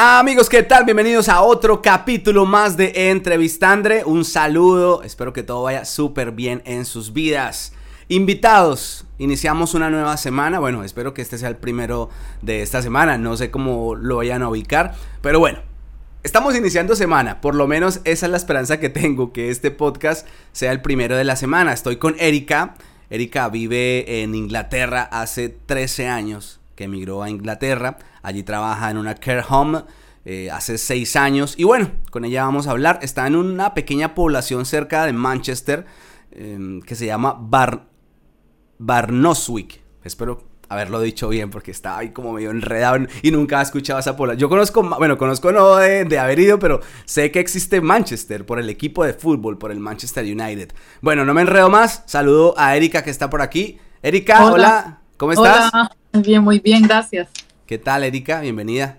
Amigos, ¿qué tal? Bienvenidos a otro capítulo más de Entrevistandre. Un saludo, espero que todo vaya súper bien en sus vidas. Invitados, iniciamos una nueva semana. Bueno, espero que este sea el primero de esta semana. No sé cómo lo vayan a ubicar, pero bueno, Estamos iniciando semana, por lo menos esa es la esperanza que tengo, que este podcast sea el primero de la semana. Estoy con Erika. Erika vive en Inglaterra hace 13 años que emigró a Inglaterra. Allí trabaja en una care home eh, hace seis años. Y bueno, con ella vamos a hablar. Está en una pequeña población cerca de Manchester em, que se llama Bar Barnoswick. Espero haberlo dicho bien porque estaba ahí como medio enredado y nunca he escuchado esa población. Yo conozco, bueno, conozco no de, de, haber ido, pero sé que existe Manchester por el equipo de fútbol, por el Manchester United. Bueno, no me enredo más. Saludo a Erika que está por aquí. Erika, hola, ¿cómo estás? Hola. Bien, muy bien, gracias. ¿Qué tal, Erika? Bienvenida.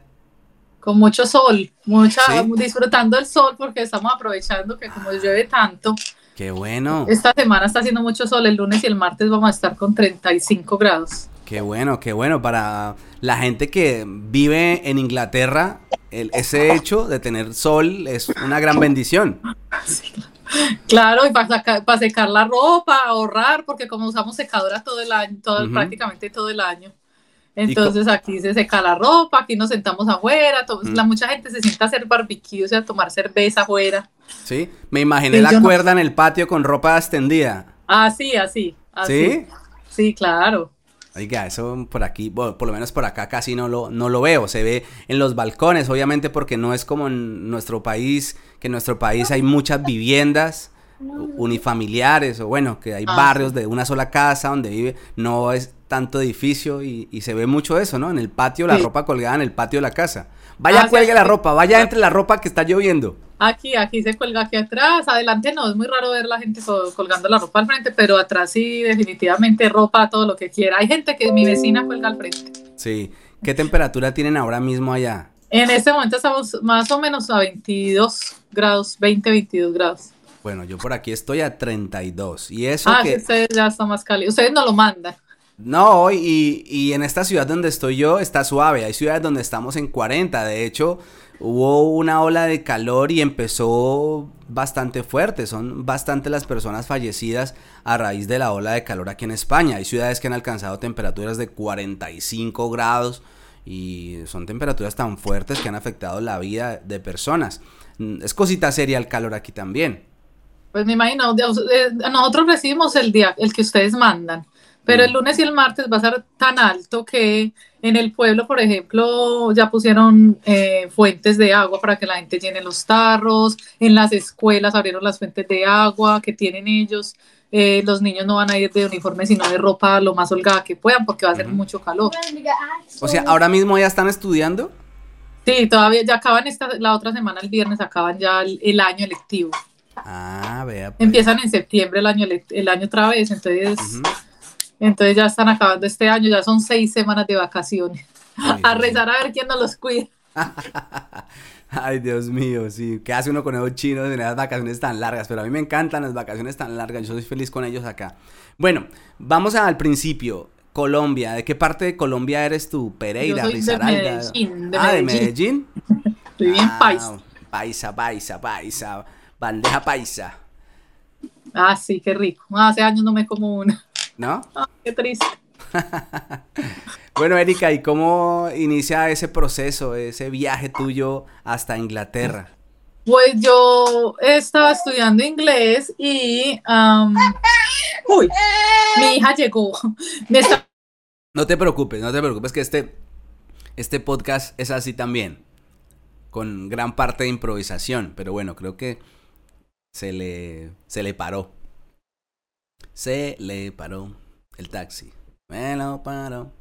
Con mucho sol, mucha, disfrutando el sol porque estamos aprovechando que como llueve tanto. Qué bueno. Esta semana está haciendo mucho sol, el lunes y el martes vamos a estar con 35 grados. Qué bueno, qué bueno. Para la gente que vive en Inglaterra, el, ese hecho de tener sol es una gran bendición. Sí, Claro, y para, para, secar la ropa, ahorrar, porque como usamos secadora todo el año, todo, uh -huh. prácticamente todo el año. Entonces aquí se seca la ropa, aquí nos sentamos afuera, la, mucha gente se sienta a hacer barbecue, o sea, a tomar cerveza afuera. Sí, me imaginé sí, la cuerda no... en el patio con ropa extendida. Así, así, así. ¿Sí? Sí, claro. Oiga, eso por aquí, bueno, por lo menos por acá casi no lo, no lo veo. Se ve en los balcones, obviamente porque no es como en nuestro país, que en nuestro país hay muchas viviendas unifamiliares o bueno, que hay ah, barrios sí. de una sola casa donde vive, no es tanto edificio y, y se ve mucho eso, ¿no? En el patio, la sí. ropa colgada en el patio de la casa. Vaya, ah, cuelgue sí, la ropa, vaya entre la ropa que está lloviendo. Aquí, aquí se cuelga aquí atrás, adelante no, es muy raro ver la gente colgando la ropa al frente, pero atrás sí, definitivamente ropa, todo lo que quiera. Hay gente que mi vecina cuelga al frente. Sí, ¿qué temperatura tienen ahora mismo allá? En este momento estamos más o menos a 22 grados, 20, 22 grados. Bueno, yo por aquí estoy a 32 y eso ah, que... ustedes ya está más cálido, ustedes no lo mandan. No, y, y en esta ciudad donde estoy yo está suave, hay ciudades donde estamos en 40, de hecho hubo una ola de calor y empezó bastante fuerte. Son bastante las personas fallecidas a raíz de la ola de calor aquí en España. Hay ciudades que han alcanzado temperaturas de 45 grados y son temperaturas tan fuertes que han afectado la vida de personas. Es cosita seria el calor aquí también. Pues me imagino, eh, nosotros recibimos el día, el que ustedes mandan, pero el lunes y el martes va a ser tan alto que en el pueblo, por ejemplo, ya pusieron eh, fuentes de agua para que la gente llene los tarros, en las escuelas abrieron las fuentes de agua que tienen ellos, eh, los niños no van a ir de uniforme sino de ropa lo más holgada que puedan porque va a hacer uh -huh. mucho calor. O sea, ahora mismo ya están estudiando. Sí, todavía ya acaban esta, la otra semana, el viernes, acaban ya el, el año lectivo. Ah, vea. Pues. Empiezan en septiembre el año, el año otra vez, entonces... Uh -huh. Entonces ya están acabando este año, ya son seis semanas de vacaciones. Ay, a rezar a ver quién nos los cuida. Ay, Dios mío, sí. ¿Qué hace uno con esos chinos en esas vacaciones tan largas? Pero a mí me encantan las vacaciones tan largas. Yo soy feliz con ellos acá. Bueno, vamos al principio. Colombia. ¿De qué parte de Colombia eres tú? Pereira, Yo soy. De Medellín, de ah, de Medellín. Estoy bien ah, paisa. Paisa, paisa, paisa. Bandeja paisa. Ah, sí, qué rico. Hace años no me como una. ¿No? Oh, qué triste. bueno, Erika, ¿y cómo inicia ese proceso, ese viaje tuyo hasta Inglaterra? Pues yo estaba estudiando inglés y... Um, uy, mi hija llegó. Está... No te preocupes, no te preocupes que este, este podcast es así también, con gran parte de improvisación, pero bueno, creo que se le, se le paró. Se le paró el taxi. Me lo paró.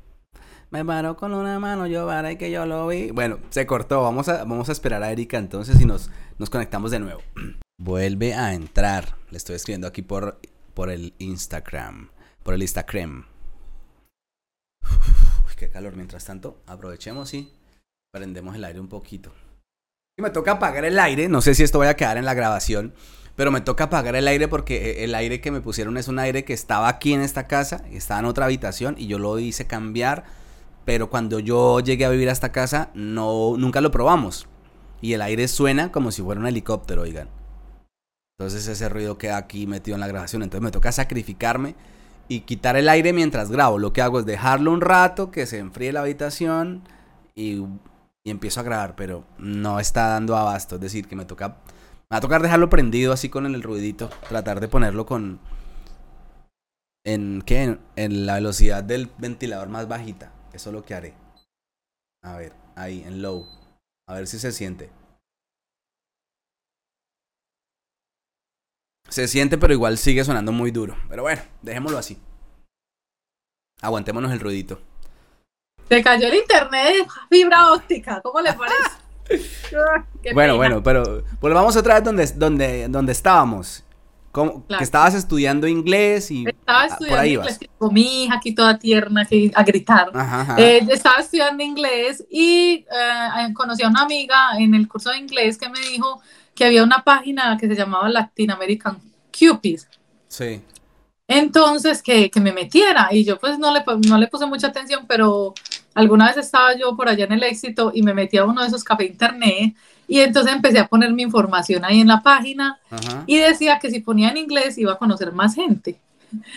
Me paró con una mano, yo veré que yo lo vi. Bueno, se cortó. Vamos a, vamos a esperar a Erika entonces y nos, nos conectamos de nuevo. Vuelve a entrar. Le estoy escribiendo aquí por, por el Instagram. Por el Instagram. Qué calor. Mientras tanto, aprovechemos y prendemos el aire un poquito. Me toca apagar el aire. No sé si esto vaya a quedar en la grabación. Pero me toca apagar el aire porque el aire que me pusieron es un aire que estaba aquí en esta casa, estaba en otra habitación y yo lo hice cambiar pero cuando yo llegué a vivir a esta casa, no, nunca lo probamos. Y el aire suena como si fuera un helicóptero, oigan. Entonces ese ruido queda aquí metido en la grabación. Entonces me toca sacrificarme y quitar el aire mientras grabo. Lo que hago es dejarlo un rato, que se enfríe la habitación y, y empiezo a grabar. Pero no está dando abasto. Es decir, que me toca... Me va a tocar dejarlo prendido así con el ruidito. Tratar de ponerlo con... ¿En qué? En la velocidad del ventilador más bajita. Eso es lo que haré. A ver, ahí, en low. A ver si se siente. Se siente, pero igual sigue sonando muy duro. Pero bueno, dejémoslo así. Aguantémonos el ruidito. Se cayó el internet fibra óptica. ¿Cómo le parece? bueno, bueno, pero volvamos otra vez donde, donde, donde estábamos. Como, Que estabas estudiando inglés y estaba estudiando inglés con mi hija aquí toda tierna aquí, a gritar. Eh, estaba estudiando inglés y eh, conocí a una amiga en el curso de inglés que me dijo que había una página que se llamaba Latin American Cupid. Sí. Entonces, que, que, me metiera y yo pues no le, no le puse mucha atención, pero alguna vez estaba yo por allá en el éxito y me metí a uno de esos cafés internet y entonces empecé a poner mi información ahí en la página y decía que si ponía en inglés iba a conocer más gente.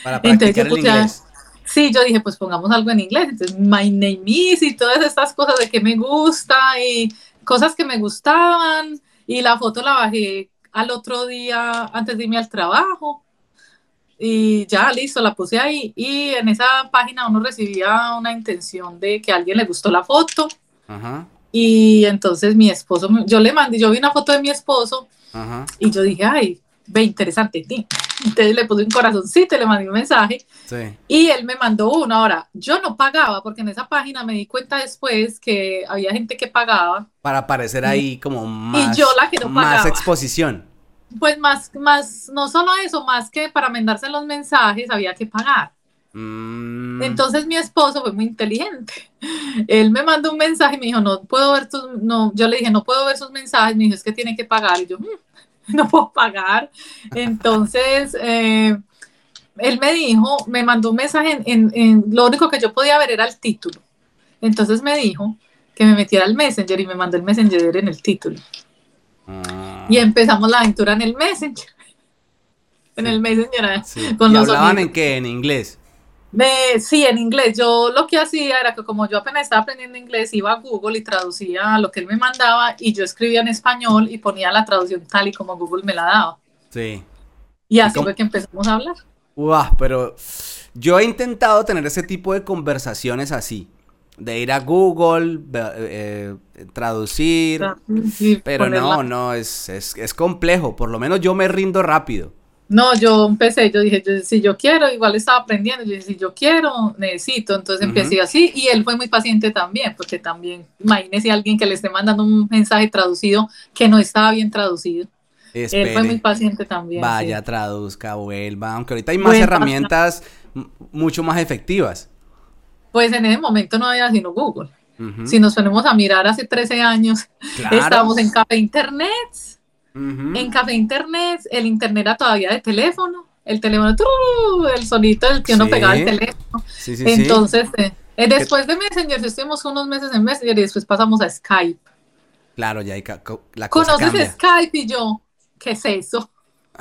Para practicar el inglés. Sí, yo dije, pues pongamos algo en inglés. Entonces, my name is y todas estas cosas de que me gusta y cosas que me gustaban y la foto la bajé al otro día antes de irme al trabajo. Y ya, listo, la puse ahí. Y en esa página uno recibía una intención de que a alguien le gustó la foto. Y entonces mi esposo, yo le mandé, yo vi una foto de mi esposo y yo dije, ay, ve interesante. Entonces le puse un corazoncito, le mandé un mensaje y él me mandó uno. Ahora, yo no pagaba porque en esa página me di cuenta después que había gente que pagaba. Para aparecer ahí como más, y yo la que no más exposición. Pues más, más, no solo eso, más que para mandarse los mensajes había que pagar. Mm. Entonces mi esposo fue muy inteligente. Él me mandó un mensaje y me dijo, no puedo ver tus, no, yo le dije, no puedo ver sus mensajes, me dijo, es que tiene que pagar. Y yo, mm, no puedo pagar. Entonces, eh, él me dijo, me mandó un mensaje en, lo único que yo podía ver era el título. Entonces me dijo que me metiera al Messenger y me mandó el Messenger en el título. Ah. Y empezamos la aventura en el Messenger. En el Messenger. Eh, con ¿Y hablaban en qué? ¿En inglés? sí, en inglés. Yo lo que hacía era que como yo apenas estaba aprendiendo inglés, iba a Google y traducía lo que él me mandaba y yo escribía en español y ponía la traducción tal y como Google me la daba. Sí. Y así fue que empezamos a hablar. Uah, pero yo he intentado tener ese tipo de conversaciones así. De ir a Google, eh, traducir, pero no, no, es, es, es complejo. Por lo menos yo me rindo rápido. No, yo empecé, yo dije, si yo quiero, igual estaba aprendiendo, yo dije, si yo quiero, necesito, entonces empecé así y él fue muy paciente también, porque también, imagínese a alguien que le esté mandando un mensaje traducido que no estaba bien traducido. Él fue muy paciente también. Vaya, traduzca, vuelva, aunque ahorita hay más herramientas mucho más efectivas. Pues en ese momento no había sino Google. Si nos ponemos a mirar hace 13 años, estábamos en café internet en café internet, el internet era todavía de teléfono, el teléfono, el sonito del que uno pegaba el teléfono. Entonces, eh, eh, después de Messenger, estuvimos unos meses en Messenger y después pasamos a Skype. Claro, ya hay la cosa ¿Conoces Skype? Y yo, ¿qué es eso?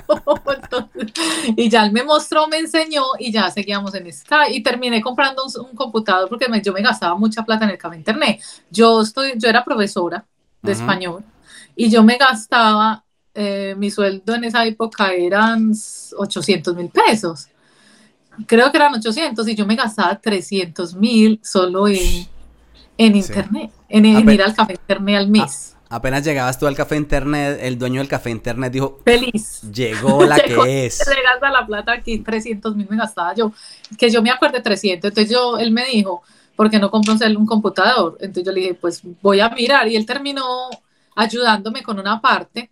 y ya él me mostró, me enseñó y ya seguíamos en Skype y terminé comprando un, computador porque yo me gastaba mucha plata en el café internet. Yo estoy, yo era profesora de español y yo me gastaba, eh, mi sueldo en esa época eran 800 mil pesos. Creo que eran 800 y yo me gastaba 300 mil solo en, en internet, en, ir al café internet al mes. Apenas llegabas tú al café internet, el dueño del café internet dijo, feliz. Llegó la que es. Le gasta la plata aquí, 300 mil me gastaba yo. Que yo me acuerdo 300. Entonces yo, él me dijo, ¿por qué no compro un computador? Entonces yo le dije, pues voy a mirar. Y él terminó ayudándome con una parte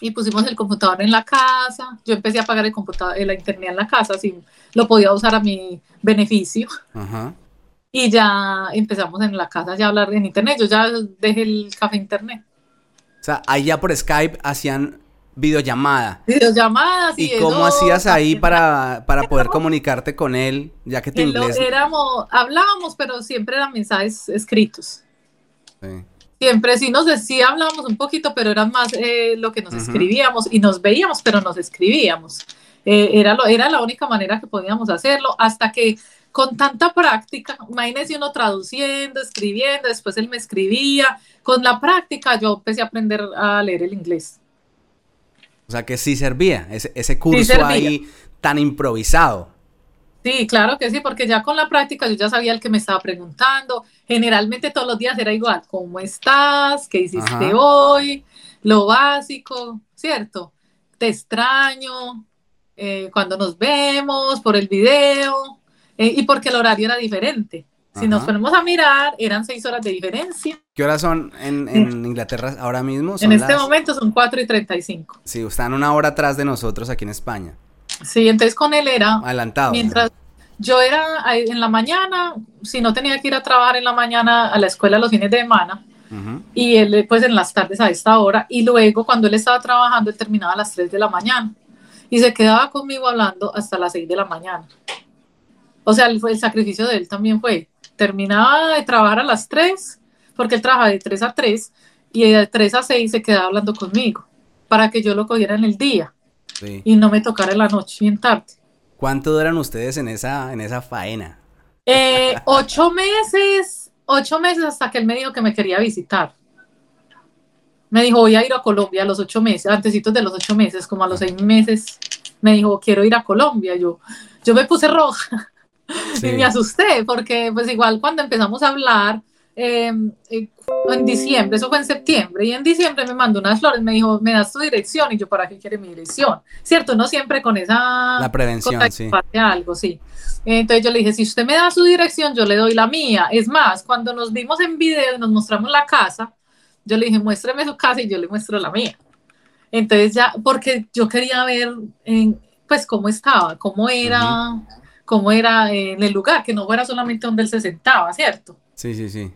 y pusimos el computador en la casa. Yo empecé a pagar el computador, la internet en la casa, así lo podía usar a mi beneficio. Y ya empezamos en la casa ya a hablar en internet. Yo ya dejé el café internet. O sea, ahí ya por Skype hacían videollamada. Videollamadas. ¿Y, cómo hacías ahí para, para poder comunicarte con él, ya que tu inglés... Éramos, hablábamos, pero siempre eran mensajes escritos. Sí. Siempre sí nos decía, hablábamos un poquito, pero era más eh, lo que nos escribíamos y nos veíamos, pero nos escribíamos. Eh, era, lo, era la única manera que podíamos hacerlo hasta que con tanta práctica, imagínese uno traduciendo, escribiendo, después él me escribía, con la práctica yo empecé a aprender a leer el inglés. O sea que sí servía ese, ese curso ahí tan improvisado. Sí, claro que sí, porque ya con la práctica yo ya sabía el que me estaba preguntando. Generalmente todos los días era igual, ¿cómo estás? ¿Qué hiciste hoy? Lo básico, ¿cierto? Te extraño, eh, cuando nos vemos, por el video. Eh, y porque el horario era diferente. Si nos ponemos a mirar, eran seis horas de diferencia. ¿Qué horas son en, en Inglaterra ahora mismo? en este momento son 4 y 35. Sí, están una hora atrás de nosotros aquí en España. Sí, entonces con él era... Adelantado. Mientras yo era en la mañana, si no tenía que ir a trabajar en la mañana a la escuela los fines de semana, y él pues en las tardes a esta hora, y luego cuando él estaba trabajando, él terminaba a las 3 de la mañana, y se quedaba conmigo hablando hasta las 6 de la mañana. O sea, el, el sacrificio de él también fue, terminaba de trabajar a las 3, porque él trabajaba de 3 a 3, y de 3 a 6 se quedaba hablando conmigo, para que yo lo cogiera en el día, y no me tocara en la noche bien tarde. ¿Cuánto duran ustedes en esa, en esa faena? Eh, ocho meses, ocho meses hasta que él me dijo que me quería visitar. Me dijo, voy a ir a Colombia a los ocho meses, antesitos de los ocho meses, como a los seis meses, me dijo, quiero ir a Colombia. Yo, yo me puse roja y me asusté porque pues igual cuando empezamos a hablar em, eh, en diciembre, eso fue en septiembre, y en diciembre me mandó unas flores, me dijo, me das tu dirección, y yo, ¿para qué quiere mi dirección? ¿Cierto? No siempre con esa... La prevención, sí. Algo, sí. Entonces yo le dije, si usted me da su dirección, yo le doy la mía. Es más, cuando nos vimos en video y nos mostramos la casa, yo le dije, muéstreme su casa y yo le muestro la mía. Entonces ya, porque yo quería ver, en, pues, cómo estaba, cómo era cómo era en el lugar, que no fuera solamente donde él se sentaba, ¿cierto? Sí, sí, sí.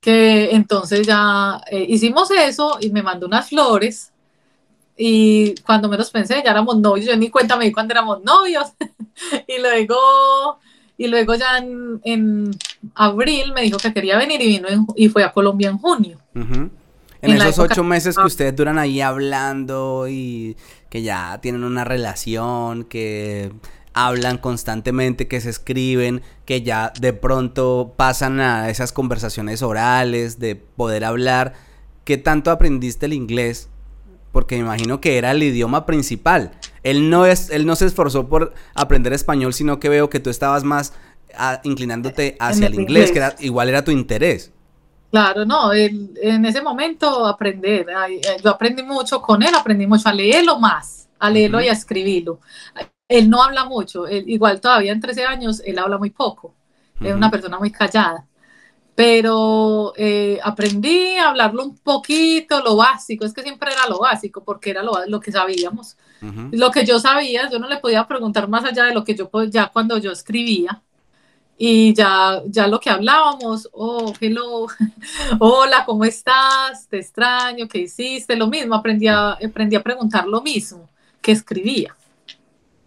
Que entonces ya eh, hicimos eso y me mandó unas flores y cuando menos pensé ya éramos novios, yo ni cuenta me di cuando éramos novios y luego y luego ya en, abril me dijo que quería venir y vino y fue a Colombia en junio. En, esos ocho meses que ustedes duran ahí hablando y que ya tienen una relación, que hablan constantemente, que se escriben, que ya de pronto pasan a esas conversaciones orales, de poder hablar. ¿Qué tanto aprendiste el inglés? Porque me imagino que era el idioma principal. Él no, es, él no se esforzó por aprender español, sino que veo que tú estabas más ah, inclinándote hacia el, inglés, que era, igual era tu interés. Claro, no, en ese momento aprender, eh, yo aprendí mucho con él, aprendí mucho a leerlo más, a leerlo y a escribirlo él no habla mucho, igual todavía en 13 años, él habla muy poco, es una persona muy callada, pero eh, aprendí a hablarlo un poquito, lo básico, es que siempre era lo básico, porque era lo, que sabíamos. Lo que yo sabía, yo no le podía preguntar más allá de lo que yo ya cuando yo escribía. Y ya, ya lo que hablábamos, oh, hello, hola, ¿cómo estás? Te extraño, ¿qué hiciste? Lo mismo, aprendí aprendí a preguntar lo mismo que escribía.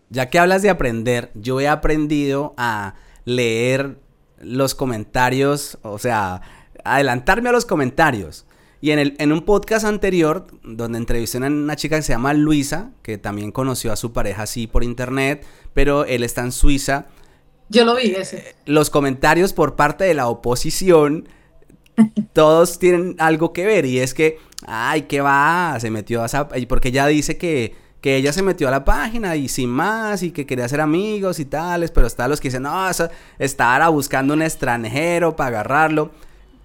Ya que hablas de aprender, yo he aprendido a leer los comentarios, o sea, adelantarme a los comentarios. Y en, el, en un podcast anterior, donde entrevisté a una chica que se llama Luisa, que también conoció a su pareja así por internet, pero él está en Suiza. Yo lo vi ese. Eh, los comentarios por parte de la oposición, todos tienen algo que ver. Y es que, ay, ¿qué va? Se metió a esa... Porque ella dice que que ella se metió a la página y sin más y que quería ser amigos y tales, pero está los que dicen, no, estaba buscando un extranjero para agarrarlo.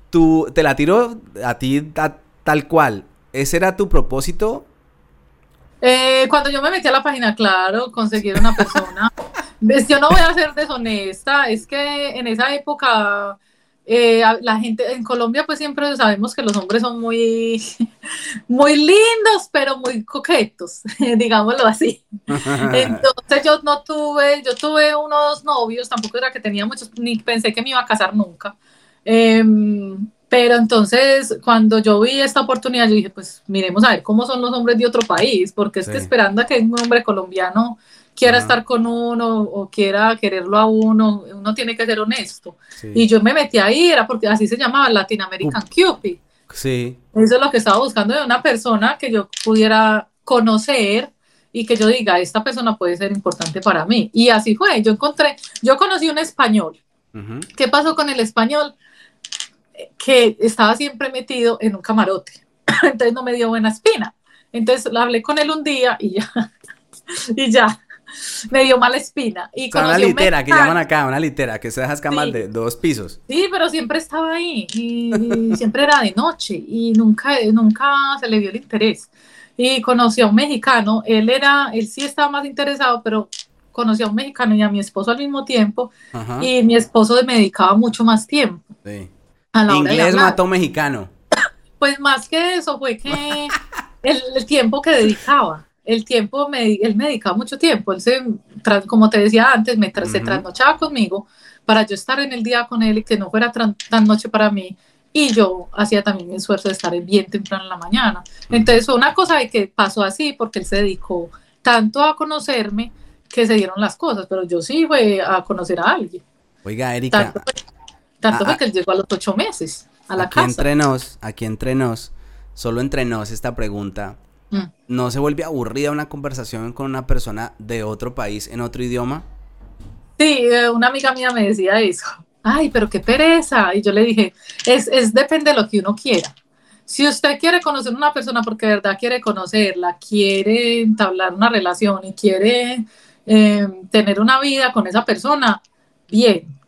Tú, te la tiro a ti tal cual. ¿Ese era tu propósito? Eh, cuando yo me metí a la página, claro, conseguir una persona. yo no voy a ser deshonesta, es que en esa época eh, la gente en Colombia pues siempre sabemos que los hombres son muy muy lindos pero muy coquetos digámoslo así. Entonces yo no tuve yo tuve unos novios tampoco era que tenía muchos ni pensé que me iba a casar nunca. Em, Pero entonces, cuando yo vi esta oportunidad, yo dije, pues miremos a ver cómo son los hombres de otro país, porque es que esperando a que un hombre colombiano quiera estar con uno o quiera quererlo a uno, uno tiene que ser honesto. Y yo me metí ahí, era porque así se llamaba Latin American Cupid. Sí. Eso es lo que estaba buscando de una persona que yo pudiera conocer y que yo diga, esta persona puede ser importante para mí. Y así fue, yo encontré, yo conocí un español. ¿Qué pasó con el español? que estaba siempre metido en un camarote. Entonces no me dio buena espina. Entonces hablé con él un día y ya, y ya, me dio mala espina. Y con una litera, que llaman acá, una litera, que se deja escamar de dos pisos. Sí, pero siempre estaba ahí y, siempre era de noche y nunca, nunca se le dio el interés. Y conocí a un mexicano, él era, él sí estaba más interesado, pero conocí a un mexicano y a mi esposo al mismo tiempo y mi esposo me dedicaba mucho más tiempo. Sí. Inglés mató mexicano. Pues más que eso fue que el, tiempo que dedicaba, el tiempo, me, él me dedicaba mucho tiempo, él se, como te decía antes, me se trasnochaba conmigo para yo estar en el día con él y que no fuera tan noche para mí. Y yo hacía también mi esfuerzo de estar bien temprano en la mañana. Entonces fue una cosa de que pasó así porque él se dedicó tanto a conocerme que se dieron las cosas, pero yo sí fui a conocer a alguien. Oiga, Erika, tanto ah, que ah. él llegó a los ocho meses a la aquí casa. Entre nos, aquí entre nos, solo entre nos esta pregunta. Mm. ¿No se vuelve aburrida una conversación con una persona de otro país en otro idioma? Sí, eh, una amiga mía me decía eso. Ay, pero qué pereza. Y yo le dije, es, es depende de lo que uno quiera. Si usted quiere conocer a una persona porque de verdad quiere conocerla, quiere entablar una relación y quiere eh, tener una vida con esa persona, bien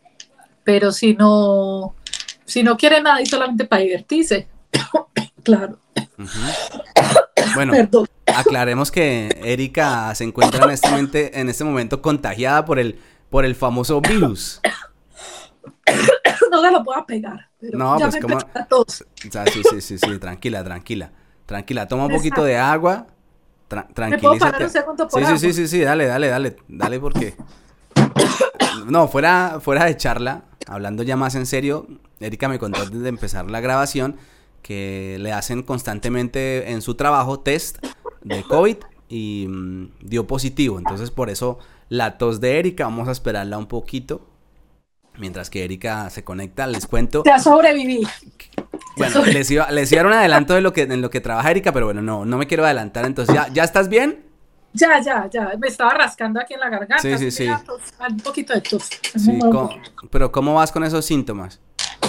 pero si no, si no quiere nada y solamente para divertirse, claro. Bueno, aclaremos que Erika se encuentra en este, en este momento contagiada por el, por el famoso virus. No se lo puedo pegar. no, pues como... sí, sí, sí, sí, tranquila, tranquila. Tranquila, toma un poquito de agua. tranquilízate. sí, sí, sí, sí, sí, dale, dale, dale, dale porque... No, fuera, fuera de charla, hablando ya más en serio, Erika me contó antes de empezar la grabación que le hacen constantemente en su trabajo test de COVID y mm, dio positivo. Entonces por eso la tos de Erika, vamos a esperarla un poquito. Mientras que Erika se conecta, les cuento. Ya sobreviví. Bueno, les iba, les iba a dar un adelanto de lo que, en lo que trabaja Erika, pero bueno, no, no me quiero adelantar. Entonces, ¿ya, ¿ya estás bien? Ya, ya, ya. Me estaba rascando aquí en la garganta. Sí, sí, sí. un poquito de tos. Sí, pero ¿cómo vas con esos síntomas?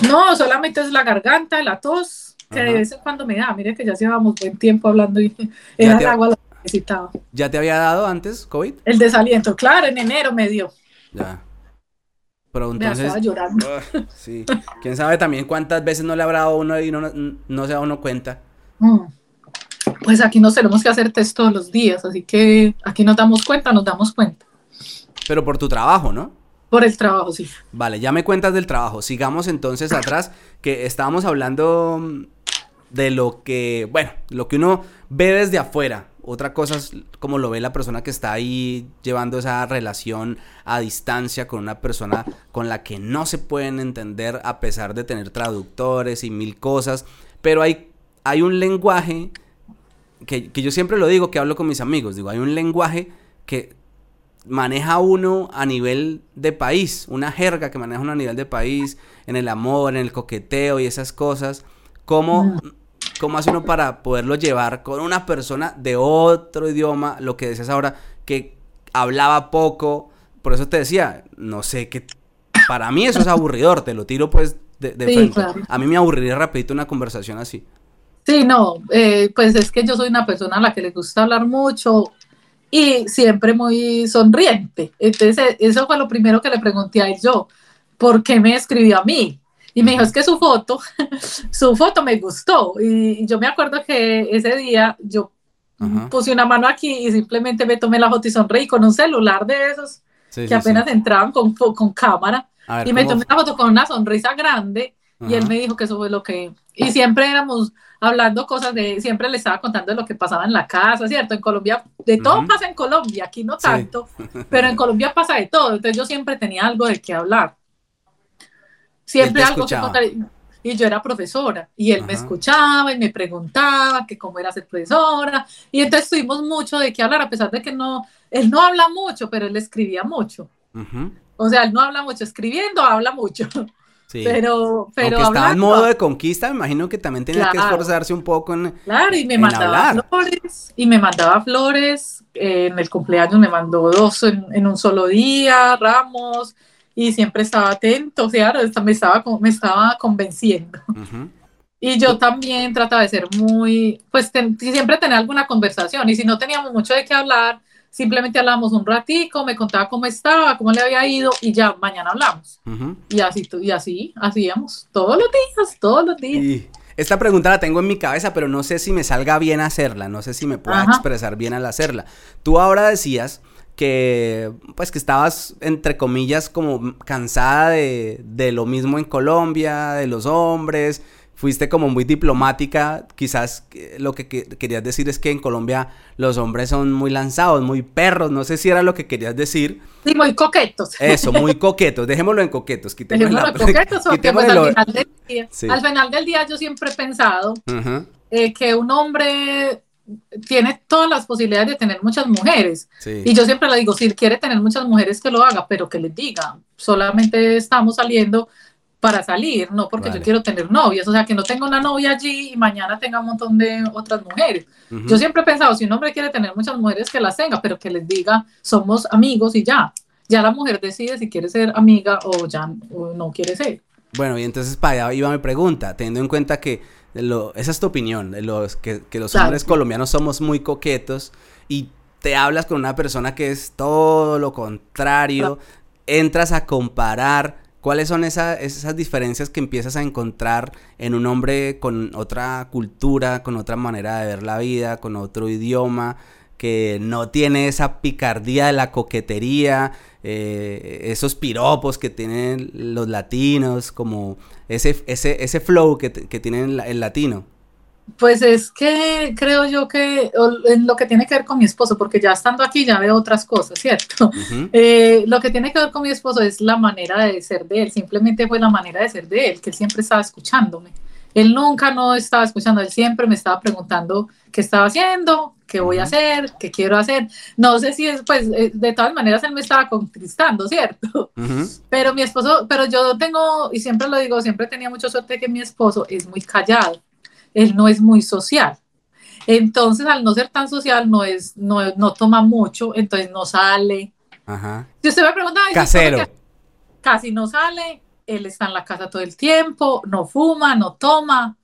No, solamente es la garganta, la tos, que de vez en cuando me da. Mire que ya llevamos buen tiempo hablando y era el agua la necesitaba. ¿Ya te había dado antes COVID? El desaliento, claro, en enero me dio. Ya. Pero entonces. Me estaba llorando. sí. Quién sabe también cuántas veces no le habrá dado uno y no, no, se da uno cuenta. Mm pues aquí nos tenemos que hacer test todos los días, así que aquí nos damos cuenta, nos damos cuenta. Pero por tu trabajo, ¿no? Por el trabajo, sí. Vale, ya me cuentas del trabajo. Sigamos entonces atrás, que estábamos hablando de lo que, bueno, lo que uno ve desde afuera. Otra cosa es como lo ve la persona que está ahí llevando esa relación a distancia con una persona con la que no se pueden entender a pesar de tener traductores y mil cosas. Pero hay, hay un lenguaje que, yo siempre lo digo, que hablo con mis amigos, digo, hay un lenguaje que maneja uno a nivel de país, una jerga que maneja uno a nivel de país, en el amor, en el coqueteo y esas cosas. ¿Cómo, cómo hace uno para poderlo llevar con una persona de otro idioma, lo que decías ahora, que hablaba poco? Por eso te decía, no sé, que para mí eso es aburridor, te lo tiro pues de, frente. A mí me aburriría rapidito una conversación así. Sí, no, eh, pues es que yo soy una persona a la que le gusta hablar mucho y siempre muy sonriente. Entonces, eso fue lo primero que le pregunté a él yo, ¿por qué me escribió a mí? Y me dijo, es que su foto, su foto me gustó. Y yo me acuerdo que ese día yo puse una mano aquí y simplemente me tomé la foto y sonreí con un celular de esos que apenas entraban con, con cámara. y me tomé la foto con una sonrisa grande y él me dijo que eso fue lo que... Y siempre éramos hablando cosas de, siempre le estaba contando de lo que pasaba en la casa, ¿cierto? En Colombia, de todo pasa en Colombia, aquí no tanto, pero en Colombia pasa de todo, entonces yo siempre tenía algo de qué hablar. Siempre algo que contar. y yo era profesora y él me escuchaba y me preguntaba que cómo era ser profesora y entonces tuvimos mucho de qué hablar a pesar de que no, él no habla mucho, pero él escribía mucho. O sea, él no habla mucho, escribiendo habla mucho. Sí. Pero, pero Aunque estaba en modo de conquista, me imagino que también tenía que esforzarse un poco en Claro, y me mandaba flores, y me mandaba flores, en el cumpleaños me mandó dos en, un solo día, ramos, y siempre estaba atento, o sea, me estaba, me estaba convenciendo. Y yo también trataba de ser muy, pues siempre tener alguna conversación, y si no teníamos mucho de qué hablar, simplemente hablamos un ratico, me contaba cómo estaba, cómo le había ido y ya mañana hablamos. Y así, y así hacíamos todos los días, todos los días. esta pregunta la tengo en mi cabeza, pero no sé si me salga bien hacerla, no sé si me pueda expresar bien al hacerla. Tú ahora decías que pues que estabas entre comillas como cansada de, de lo mismo en Colombia, de los hombres, fuiste como muy diplomática, quizás lo que, querías decir es que en Colombia los hombres son muy lanzados, muy perros, no sé si era lo que querías decir. Sí, muy coquetos. Eso, muy coquetos, dejémoslo en coquetos, Dejémoslo en coquetos, porque pues, al, final del día, al final del día yo siempre he pensado eh, que un hombre tiene todas las posibilidades de tener muchas mujeres. Y yo siempre le digo, si quiere tener muchas mujeres, que lo haga, pero que les diga, solamente estamos saliendo para salir, no porque yo quiero tener novias, o sea, que no tenga una novia allí y mañana tenga un montón de otras mujeres. Yo siempre he pensado, si un hombre quiere tener muchas mujeres, que las tenga, pero que les diga, somos amigos y ya. Ya la mujer decide si quiere ser amiga o ya no quiere ser. Bueno, y entonces para allá iba mi pregunta, teniendo en cuenta que lo, esa es tu opinión, de los, que, los hombres colombianos somos muy coquetos y te hablas con una persona que es todo lo contrario, entras a comparar ¿Cuáles son esas diferencias que empiezas a encontrar en un hombre con otra cultura, con otra manera de ver la vida, con otro idioma, que no tiene esa picardía de la coquetería, eh, esos piropos que tienen los latinos, como ese, ese, ese flow que, que tienen el latino? Pues es que creo yo que en lo que tiene que ver con mi esposo, porque ya estando aquí ya veo otras cosas, ¿cierto? Eh, lo que tiene que ver con mi esposo es la manera de ser de él, simplemente fue la manera de ser de él, que él siempre estaba escuchándome. Él nunca no estaba escuchando, él siempre me estaba preguntando qué estaba haciendo, qué voy a hacer, qué quiero hacer. No sé si es, pues, eh, de todas maneras él me estaba contristando, ¿cierto? Pero mi esposo, pero yo tengo, y siempre lo digo, siempre tenía mucha suerte que mi esposo es muy callado él no es muy social. Entonces, al no ser tan social, no es, no, no toma mucho, entonces no sale. Ajá. Si usted me pregunta, casero. Casi no sale, él está en la casa todo el tiempo, no fuma, no toma.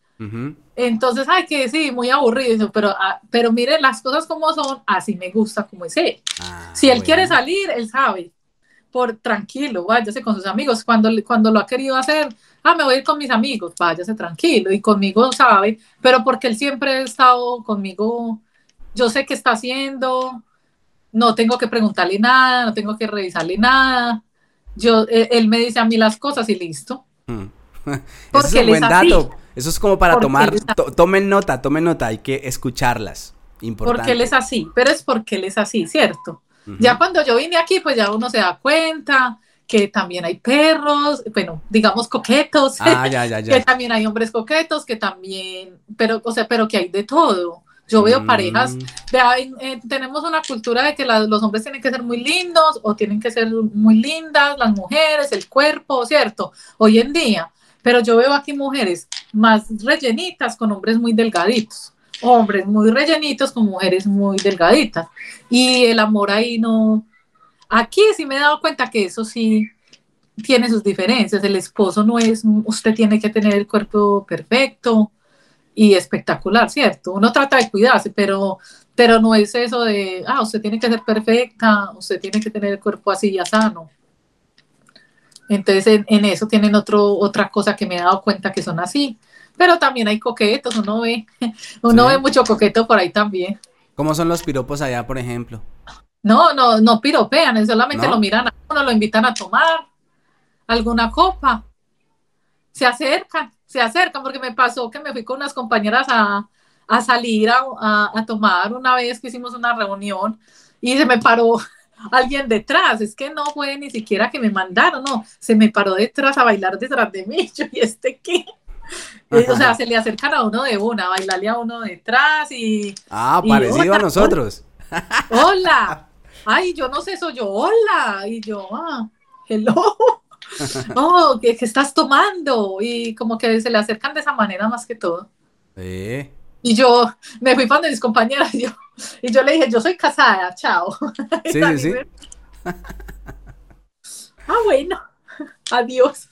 Entonces, ay, que sí, muy aburrido, pero, ah, pero mire las cosas como son, así me gusta como es él. Ah, si él quiere salir, él sabe, por tranquilo, váyase con sus amigos. Cuando, cuando lo ha querido hacer, ah, me voy a ir con mis amigos, váyase tranquilo, y conmigo sabe, pero porque él siempre ha estado conmigo, yo sé qué está haciendo, no tengo que preguntarle nada, no tengo que revisarle nada, yo, e, él, me dice a mí las cosas y listo. Mm. Eso es un buen dato. Eso es como para tomar, tomen nota, tomen nota, hay que escucharlas. Importante. Porque él es así, pero es porque él es así, ¿cierto? Ya cuando yo vine aquí, pues ya uno se da cuenta, que también hay perros, bueno, digamos coquetos, ah, que también hay hombres coquetos, que también, pero, o sea, pero que hay de todo. Yo veo mm. parejas, tenemos una cultura de que los hombres tienen que ser muy lindos o tienen que ser muy lindas, las mujeres, el cuerpo, ¿cierto? Hoy en día. Pero yo veo aquí mujeres más rellenitas con hombres muy delgaditos, hombres muy rellenitos con mujeres muy delgaditas. Y el amor ahí no, Aquí sí me he dado cuenta que eso sí tiene sus diferencias. El esposo no es, usted tiene que tener el cuerpo perfecto y espectacular, ¿cierto? Uno trata de cuidarse, pero, pero no es eso de, ah, usted tiene que ser perfecta, usted tiene que tener el cuerpo así ya sano. Entonces en, eso tienen otro, otra cosa que me he dado cuenta que son así. Pero también hay coquetos, uno ve, uno ve mucho coqueto por ahí también. ¿Cómo son los piropos allá, por ejemplo? No, no, no piropean, solamente lo miran a uno, lo invitan a tomar alguna copa. Se acercan, se acercan, porque me pasó que me fui con unas compañeras a, salir a, tomar una vez que hicimos una reunión y se me paró alguien detrás. Es que no fue ni siquiera que me mandaron, no, se me paró detrás a bailar detrás de mí. Yo, ¿y este qué? o sea, se le acercan a uno de una, bailarle a uno detrás y... Ah, parecido a nosotros. Hola. Ay, yo no sé, soy yo, hola. Y yo, ah, hello. Oh, ¿qué, estás tomando? Y como que se le acercan de esa manera más que todo. Y yo me fui para mis compañeras y yo, y yo le dije, yo soy casada, chao. Sí, sí, sí. ah, bueno, adiós.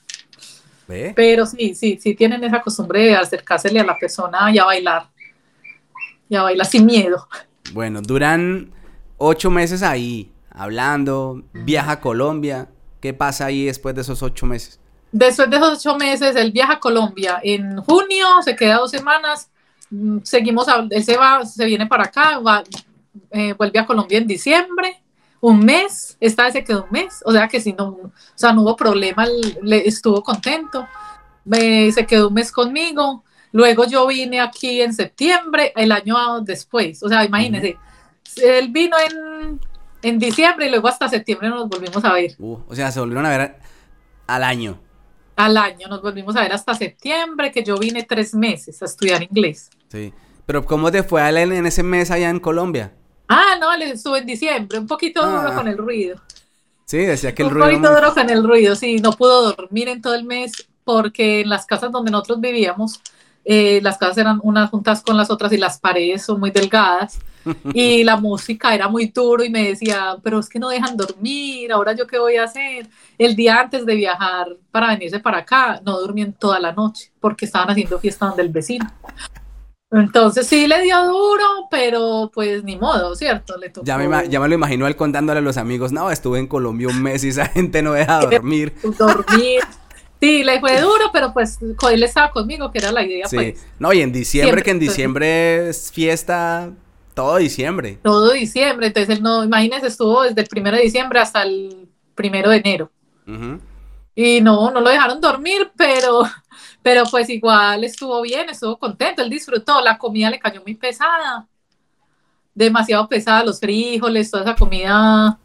Pero sí, sí, sí tienen esa costumbre de acercársele a la persona y a bailar. Y a bailar sin miedo. Bueno, duran ocho meses ahí, hablando, viaja a Colombia. ¿Qué pasa ahí después de esos ocho meses? Después de esos ocho meses, él viaja a Colombia. En junio se queda dos semanas. Mm, seguimos, él se va, se viene para acá, va, eh, vuelve a Colombia en diciembre, un mes, esta vez se quedó un mes, o sea que si no, o sea, no hubo problema, le, estuvo contento, se quedó un mes conmigo, luego yo vine aquí en septiembre, el año después, o sea, imagínense, él vino en, en, diciembre y luego hasta septiembre nos volvimos a ver. Uh, o sea, se volvieron a ver al año. Al año, nos volvimos a ver hasta septiembre, que yo vine tres meses a estudiar inglés. Sí, pero ¿cómo te fue a él en ese mes allá en Colombia? Ah, no, le estuve en diciembre, un poquito duro ah. con el ruido. Sí, decía que el ruido. Un poquito duro con el ruido, sí, no pudo dormir en todo el mes porque en las casas donde nosotros vivíamos, eh, las casas eran unas juntas con las otras y las paredes son muy delgadas y la música era muy duro y me decía, pero es que no dejan dormir, ahora yo qué voy a hacer. El día antes de viajar para venirse para acá, no durmían toda la noche porque estaban haciendo fiesta donde el vecino. Entonces sí le dio duro, pero pues ni modo, ¿cierto? Le ya, me, ya me lo imagino él contándole a los amigos, no, estuve en Colombia un mes y esa gente no deja dormir. dormir. Sí, le fue duro, pero pues él estaba conmigo, que era la idea. Sí, pues. no, y en diciembre, que en diciembre es fiesta, todo diciembre. Todo diciembre, entonces él no, imagínese, estuvo desde el primero de diciembre hasta el primero de enero. Y no, no lo dejaron dormir, pero pero pues igual estuvo bien, estuvo contento, él disfrutó, la comida le cayó muy pesada, demasiado pesada, los frijoles, toda esa comida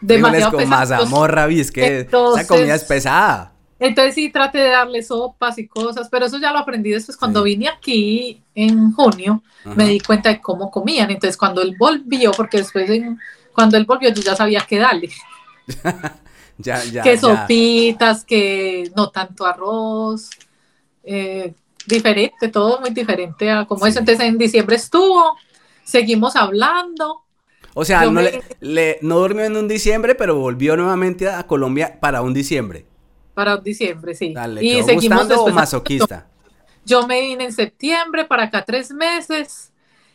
demasiado con pesada. mazamorra, es que esa comida es pesada. Entonces sí traté de darle sopas y cosas, pero eso ya lo aprendí después cuando vine aquí en junio, me di cuenta de cómo comían. Entonces cuando él volvió, porque después cuando él volvió yo ya sabía qué darle. ya, ya, que sopitas, que no tanto arroz, eh, diferente, todo muy diferente a como eso. Entonces en diciembre estuvo, seguimos hablando. O sea, no, le, no durmió en un diciembre, pero volvió nuevamente a Colombia para un diciembre. Para diciembre, sí. y seguimos después, masoquista? Yo me vine en septiembre para acá tres meses.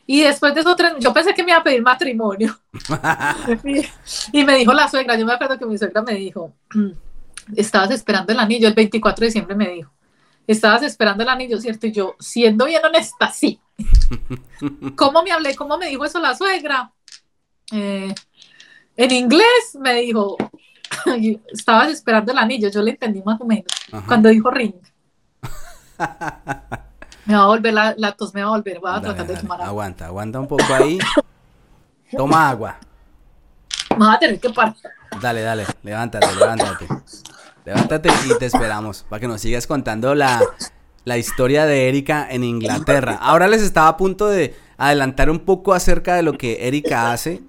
Y después de esos tres, yo pensé que me iba a pedir matrimonio. y, y, me dijo la suegra, yo me acuerdo que mi suegra me dijo, estabas esperando el anillo, el 24 de diciembre me dijo estabas esperando el anillo, ¿cierto? Y yo, siendo bien honesta, sí. ¿Cómo me hablé? ¿Cómo me dijo eso la suegra? Eh, en inglés me dijo, estabas esperando el anillo, yo le entendí más o menos. Cuando dijo ring. me va a volver la, tos, me va a volver, voy a tratar de tomar agua. Aguanta, aguanta un poco ahí. Toma agua. Me a tener que parar. Dale, dale, levántate, levántate. Levántate y te esperamos para que nos sigas contando la, historia de Erika en Inglaterra. Ahora les estaba a punto de adelantar un poco acerca de lo que Erika hace.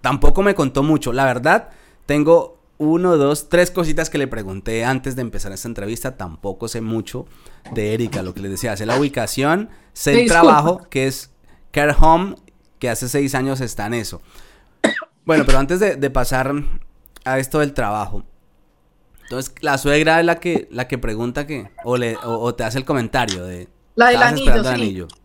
Tampoco me contó mucho. La verdad, tengo uno, dos, tres cositas que le pregunté antes de empezar esta entrevista. Tampoco sé mucho de Erika, lo que les decía. Sé la ubicación, sé el trabajo, que es Care Home, que hace seis años está en eso. Bueno, pero antes de, de pasar a esto del trabajo, entonces, la suegra es la que, la que pregunta que, o, le, o, te hace el comentario de... La del anillo, sí.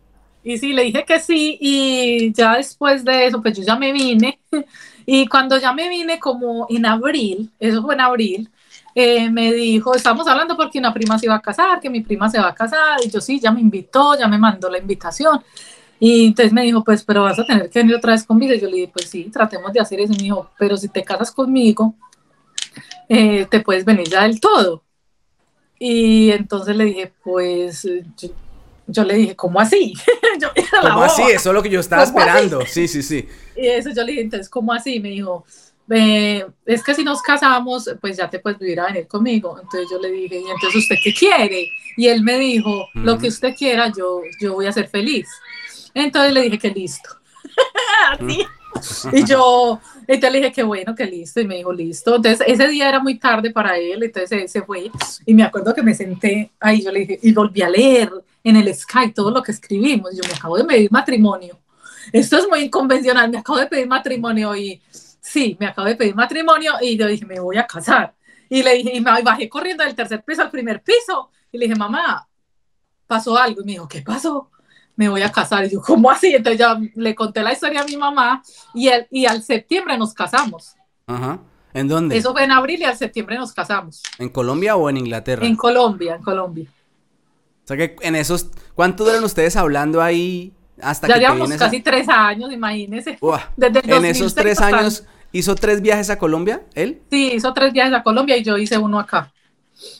Y sí, le dije que sí, y ya después de eso, pues yo ya me vine, y cuando ya me vine como en abril, eso fue en abril, eh, me dijo, estamos hablando porque una prima se iba a casar, que mi prima se va a casar, y yo sí, ya me invitó, ya me mandó la invitación, y entonces me dijo, pues, pero vas a tener que venir otra vez conmigo, y yo le dije, pues sí, tratemos de hacer eso, y me dijo, pero si te casas conmigo, eh, te puedes venir ya del todo. Y entonces le dije, pues yo, le dije, ¿cómo así? ¿Cómo así? Eso es lo que yo estaba esperando. Sí, sí, sí. Y eso yo le dije, entonces, ¿cómo así? Me dijo, eh, es que si nos casamos, pues ya te puedes vivir a venir conmigo. Entonces yo le dije, ¿y entonces usted qué quiere? Y él me dijo, lo que usted quiera, yo, yo voy a ser feliz. Entonces le dije que listo. Y yo, entonces le dije que bueno, que listo. Y me dijo, listo. Entonces ese día era muy tarde para él, entonces se fue. Y me acuerdo que me senté ahí, yo le dije, y volví a leer en el Skype todo lo que escribimos. Yo me acabo de pedir matrimonio. Esto es muy inconvencional, me acabo de pedir matrimonio y sí, me acabo de pedir matrimonio y yo dije, me voy a casar. Y le dije, y me bajé corriendo del tercer piso al primer piso y le dije, mamá, pasó algo. Y me dijo, ¿qué pasó? Me voy a casar. Y yo, ¿cómo así? Entonces ya le conté la historia a mi mamá y, el, y al septiembre nos casamos. Ajá. ¿En dónde? Eso fue en abril y al septiembre nos casamos. ¿En Colombia o en Inglaterra? En Colombia, en Colombia. O sea que en esos, ¿cuánto duran ustedes hablando ahí hasta ya que llevamos casi tres años, imagínese. Desde el en esos tres años, ¿hizo tres viajes a Colombia, él? Sí, hizo tres viajes a Colombia y yo hice uno acá.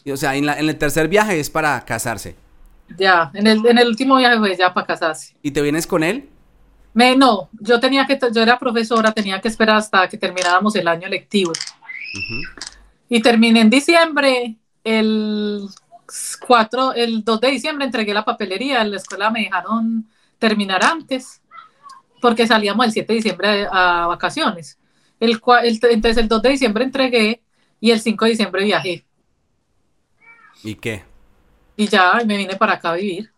o sea, en, el tercer viaje es para casarse. Ya, en el, en el último viaje fue ya para casarse. ¿Y te vienes con él? Me, no, yo tenía que, yo era profesora, tenía que esperar hasta que termináramos el año lectivo. Y terminé en diciembre, el 4, el 2 de diciembre entregué la papelería, en la escuela me dejaron terminar antes, porque salíamos el 7 de diciembre a, vacaciones. El, entonces el 2 de diciembre entregué y el 5 de diciembre viajé. ¿Y qué? Y ya me vine para acá a vivir.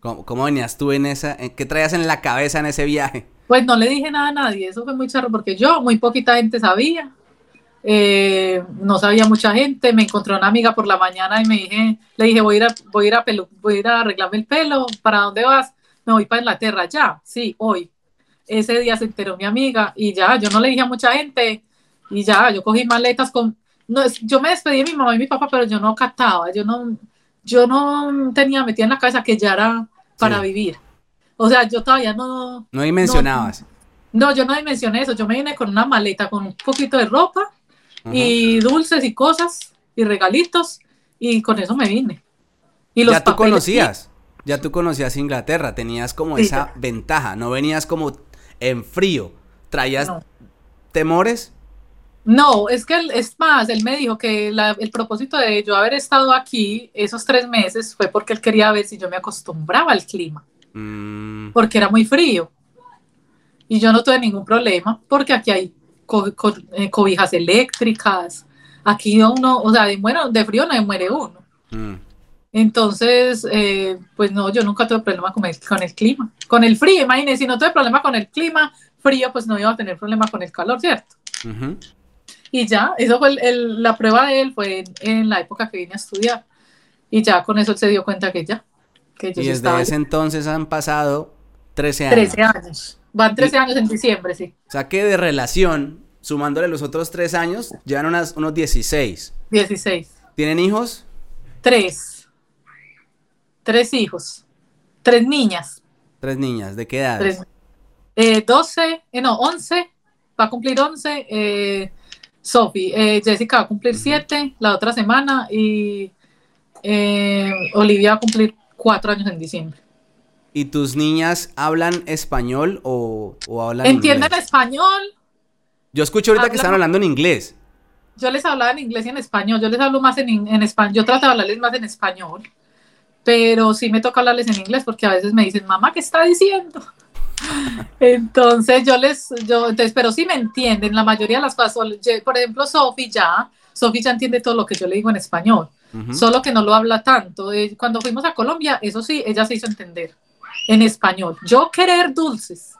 ¿Cómo, venías tú en esa? ¿Qué traías en la cabeza en ese viaje? Pues no le dije nada a nadie, eso fue muy charro porque yo, muy poquita gente sabía. Eh, no sabía mucha gente, me encontró una amiga por la mañana y me dije, le dije, voy a ir a, voy a, ir a, voy a, ir a arreglarme el pelo, ¿para dónde vas? me voy para Inglaterra, ya, sí, hoy. Ese día se enteró mi amiga y ya, yo no le dije a mucha gente y ya, yo cogí maletas con, no, yo me despedí de mi mamá y mi papá, pero yo no captaba, yo no, yo no tenía metida en la cabeza que ya era para vivir. O sea, yo todavía no... No dimensionabas. No, yo no dimensioné eso, yo me vine con una maleta con un poquito de ropa y dulces y cosas y regalitos y con eso me vine. Y los ¿Ya tú conocías? ya tú conocías Inglaterra, tenías como esa ventaja, no venías como en frío, traías temores. No, es que es más, él me dijo que el propósito de yo haber estado aquí esos tres meses fue porque él quería ver si yo me acostumbraba al clima, mm. porque era muy frío. Y yo no tuve ningún problema, porque aquí hay eh, cobijas eléctricas, aquí uno, o sea, de, bueno, de frío no muere uno. Mm. Entonces, eh, pues no, yo nunca tuve problema con el, con el clima. Con el frío, imagínense, si no tuve problema con el clima frío, pues no iba a tener problema con el calor, ¿cierto? Y ya, eso fue la prueba de él, fue en, la época que vine a estudiar. Y ya con eso él se dio cuenta que ya. Que y desde ese entonces han pasado 13 años. 13 años. Van 13 años en diciembre, sí. O sea que de relación, sumándole los otros 3 años, llevan unas, unos 16. 16. ¿Tienen hijos? Tres. Tres hijos. Tres niñas. Tres niñas. ¿De qué edad? Eh, 12, eh, no, 11. Va a cumplir 11. Eh, Sophie. Eh, Jessica va a cumplir 7 la otra semana. Y eh, Olivia va a cumplir 4 años en diciembre. ¿Y tus niñas hablan español o, o hablan ¿Entienden español? Yo escucho ahorita que están hablando en inglés. Yo les hablaba en inglés y en español. Yo les hablo más en, en español. Yo trato de hablarles más en español pero sí me toca hablarles en inglés porque a veces me dicen, mamá, ¿qué está diciendo? Entonces yo les, yo, entonces, pero sí me entienden, la mayoría de las cosas, por ejemplo, Sofi ya, Sofi ya entiende todo lo que yo le digo en español, solo que no lo habla tanto. Eh, cuando fuimos a Colombia, eso sí, ella se hizo entender en español. Yo querer dulces,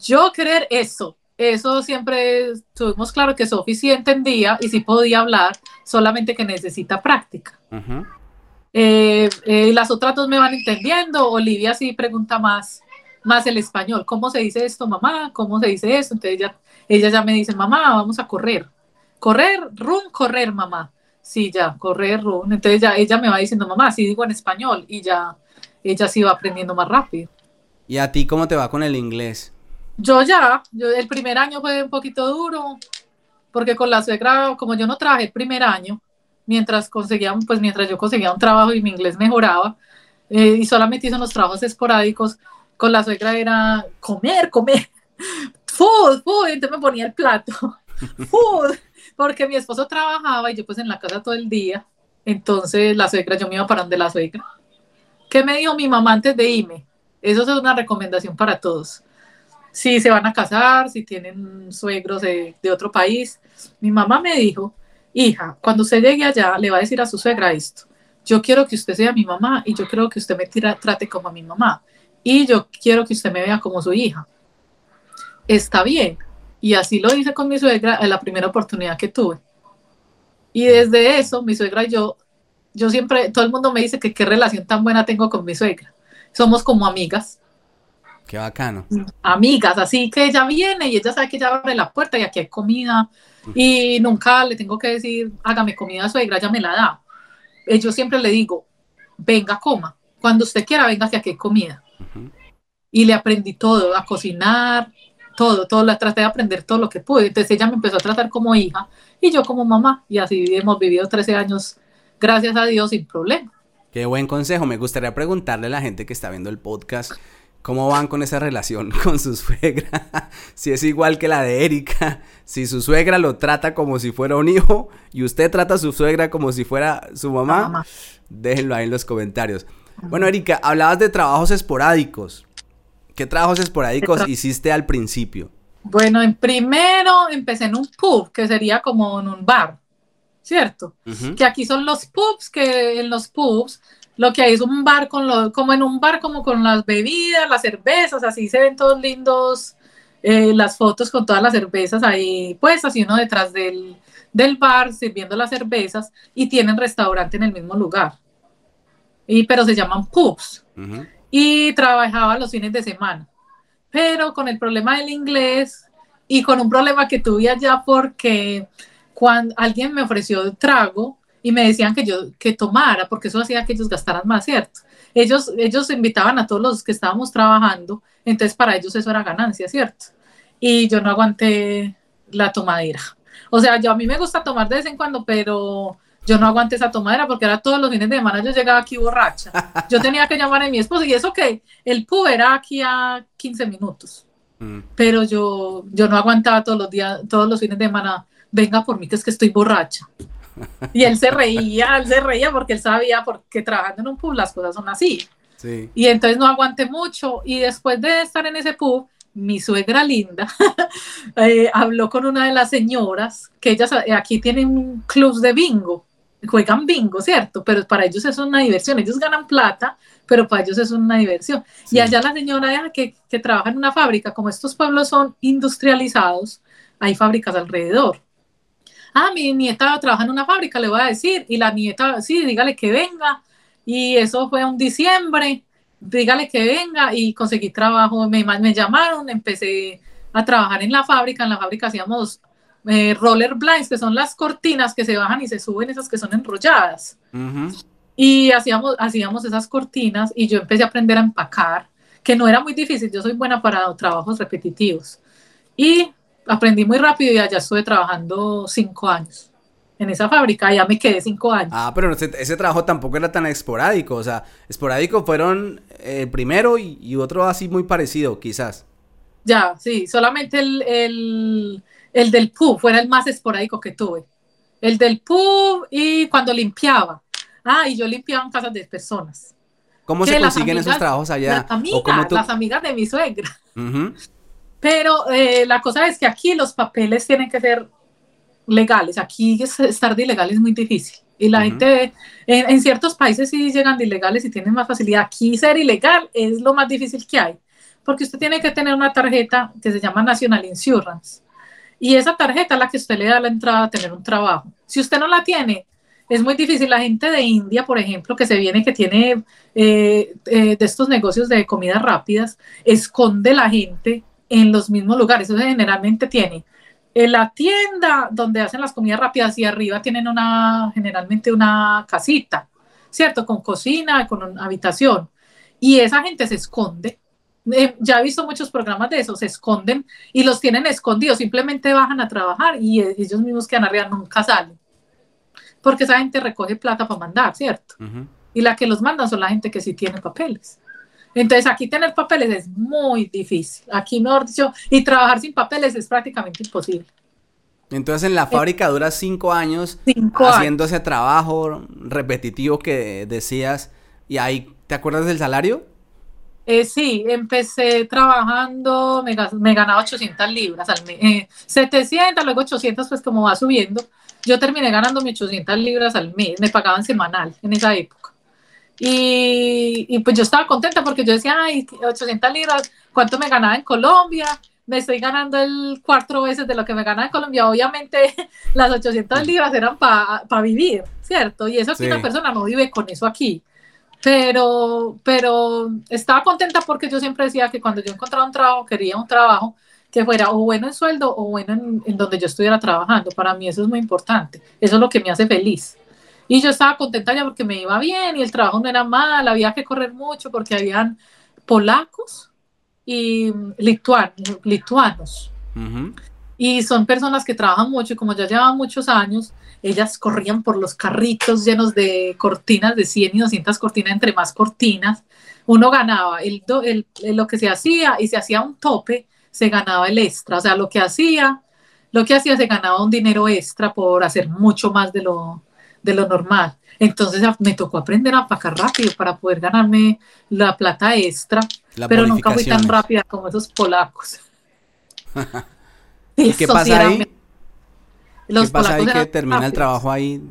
yo querer eso, eso siempre tuvimos claro que Sofi sí entendía y sí podía hablar, solamente que necesita práctica. Eh, eh, las otras dos me van entendiendo. Olivia sí pregunta más, más el español. ¿Cómo se dice esto, mamá? ¿Cómo se dice esto? Entonces ella, ella ya me dice, mamá, vamos a correr. Correr, run, correr, mamá. Sí, ya, correr, run. Entonces ya ella me va diciendo, mamá, sí digo en español. Y ya ella sí va aprendiendo más rápido. ¿Y a ti cómo te va con el inglés? Yo ya, yo, el primer año fue un poquito duro, porque con la suegra, como yo no trabajé el primer año, mientras conseguía, pues mientras yo conseguía un trabajo y mi inglés mejoraba, eh, y solamente hice unos trabajos esporádicos, con la suegra era comer, comer, food, food, entonces me ponía el plato. porque mi esposo trabajaba y yo pues en la casa todo el día. Entonces la suegra, yo me iba para donde la suegra. ¿Qué me dijo mi mamá antes de irme? Eso es una recomendación para todos. Si se van a casar, si tienen suegros de, de otro país. Mi mamá me dijo, hija, cuando usted llegue allá, le va a decir a su suegra esto. Yo quiero que usted sea mi mamá y yo quiero que usted me trate como a mi mamá. Y yo quiero que usted me vea como su hija. Está bien. Y así lo hice con mi suegra en la primera oportunidad que tuve. Y desde eso, mi suegra y yo, yo siempre, todo el mundo me dice que qué relación tan buena tengo con mi suegra. Somos como amigas. Qué bacano. Amigas, así que ella viene y ella sabe que ella abre la puerta y aquí hay comida. Y nunca le tengo que decir, hágame comida suegra, ella me la da. Eh, yo siempre le digo, venga, coma. Cuando usted quiera, venga, que aquí hay comida. Y le aprendí todo, a cocinar, todo, todo, la traté de aprender todo lo que pude. Entonces ella me empezó a tratar como hija y yo como mamá. Y así hemos vivido 13 años, gracias a Dios, sin problema. Qué buen consejo. Me gustaría preguntarle a la gente que está viendo el podcast cómo van con esa relación con su suegra. si es igual que la de Erika. Si su suegra lo trata como si fuera un hijo y usted trata a su suegra como si fuera su mamá. mamá. Déjenlo ahí en los comentarios. Bueno, Erika, hablabas de trabajos esporádicos. ¿Qué trabajos esporádicos hiciste al principio? Bueno, en primero empecé en un pub, que sería como en un bar, ¿cierto? Que aquí son los pubs, que en los pubs lo que hay es un bar con lo, como en un bar como con las bebidas, las cervezas, así se ven todos lindos eh, las fotos con todas las cervezas ahí pues así uno detrás del, del bar sirviendo las cervezas y tienen restaurante en el mismo lugar. Y, pero se llaman pubs y trabajaba los fines de semana. Pero con el problema del inglés y con un problema que tuve allá porque cuando alguien me ofreció trago y me decían que yo que tomara porque eso hacía que ellos gastaran más, ¿cierto? Ellos, ellos invitaban a todos los que estábamos trabajando, entonces para ellos eso era ganancia, ¿cierto? Y yo no aguanté la tomadera. O sea, yo a mí me gusta tomar de vez en cuando, pero yo no aguanté esa tomadera porque era todos los fines de semana yo llegaba aquí borracha. Yo tenía que llamar a mi esposo y eso que el pu era aquí a 15 minutos. Mm. Pero yo, yo no aguantaba todos los días, todos los fines de semana, venga por mí que es que estoy borracha. Y él se reía, él se reía porque él sabía porque trabajando en un pub las cosas son así. Sí. Y entonces no aguanté mucho y después de estar en ese pub, mi suegra linda eh, habló con una de las señoras que ellas eh, aquí tienen clubs de bingo juegan bingo, ¿cierto? Pero para ellos es una diversión, ellos ganan plata, pero para ellos es una diversión. Y allá la señora que, que trabaja en una fábrica, como estos pueblos son industrializados, hay fábricas alrededor. Ah, mi nieta trabaja en una fábrica, le voy a decir, y la nieta, sí, dígale que venga. Y eso fue un diciembre, dígale que venga y conseguí trabajo, me, me llamaron, empecé a trabajar en la fábrica, en la fábrica hacíamos eh, roller blinds, que son las cortinas que se bajan y se suben, esas que son enrolladas. Y hacíamos, hacíamos esas cortinas y yo empecé a aprender a empacar, que no era muy difícil, yo soy buena para trabajos repetitivos. Y aprendí muy rápido y allá estuve trabajando cinco años en esa fábrica, ya me quedé cinco años. Ah, pero ese, trabajo tampoco era tan esporádico, o sea, esporádico fueron el primero y, otro así muy parecido, quizás. Ya, sí, solamente el el del pub fuera el más esporádico que tuve. El del pub y cuando limpiaba. Ah, y yo limpiaba en casas de personas. ¿Cómo se consiguen esos trabajos allá? Las amigas, las amigas de mi suegra. Pero eh, la cosa es que aquí los papeles tienen que ser legales. Aquí estar de ilegal es muy difícil. Y la gente, en, en, ciertos países sí llegan de ilegales y tienen más facilidad. Aquí ser ilegal es lo más difícil que hay. Porque usted tiene que tener una tarjeta que se llama National Insurance. Y esa tarjeta es la que usted le da la entrada a tener un trabajo. Si usted no la tiene, es muy difícil. La gente de India, por ejemplo, que se viene, que tiene eh, eh, de estos negocios de comidas rápidas, esconde la gente en los mismos lugares. Eso generalmente tiene en la tienda donde hacen las comidas rápidas y arriba tienen una, generalmente una casita, ¿cierto? Con cocina, con una habitación. Y esa gente se esconde eh, ya he visto muchos programas de eso, se esconden y los tienen escondidos, simplemente bajan a trabajar y eh, ellos mismos quedan arriba, nunca salen. Porque esa gente recoge plata para mandar, ¿cierto? Y la que los mandan son la gente que sí tiene papeles. Entonces aquí tener papeles es muy difícil. Aquí, mejor dicho, y trabajar sin papeles es prácticamente imposible. Entonces en la fábrica dura cinco años Cinco haciendo ese trabajo repetitivo que decías. Y ahí, ¿te acuerdas del salario? Eh, sí, empecé trabajando, me, me ganaba 800 libras al mes, eh, 700, luego 800, pues como va subiendo. Yo terminé ganando mis 800 libras al mes, me pagaban semanal en esa época. Y, y pues yo estaba contenta porque yo decía, ay, 800 libras, ¿cuánto me ganaba en Colombia? Me estoy ganando el cuatro veces de lo que me ganaba en Colombia. Obviamente las 800 libras eran para vivir, ¿cierto? Y eso aquí Sí. una persona no vive con eso aquí pero, pero estaba contenta porque yo siempre decía que cuando yo encontraba un trabajo, quería un trabajo que fuera o bueno en sueldo o bueno en, en donde yo estuviera trabajando. Para mí eso es muy importante. Eso es lo que me hace feliz. Y yo estaba contenta ya porque me iba bien y el trabajo no era mal, había que correr mucho porque habían polacos y lituan- lituanos. Ujú. Y son personas que trabajan mucho y como ya llevan muchos años, ellas corrían por los carritos llenos de cortinas, de 100 y 200 cortinas, entre más cortinas, uno ganaba el, el- el- lo que se hacía y se hacía un tope, se ganaba el extra. O sea, lo que hacía, lo que hacía se ganaba un dinero extra por hacer mucho más de lo, de lo normal. Entonces me tocó aprender a empacar rápido para poder ganarme la plata extra, Las pero nunca fui tan rápida como esos polacos. ¿Y qué sí pasa ahí? ¿Qué pasa ahí que termina el trabajo ahí?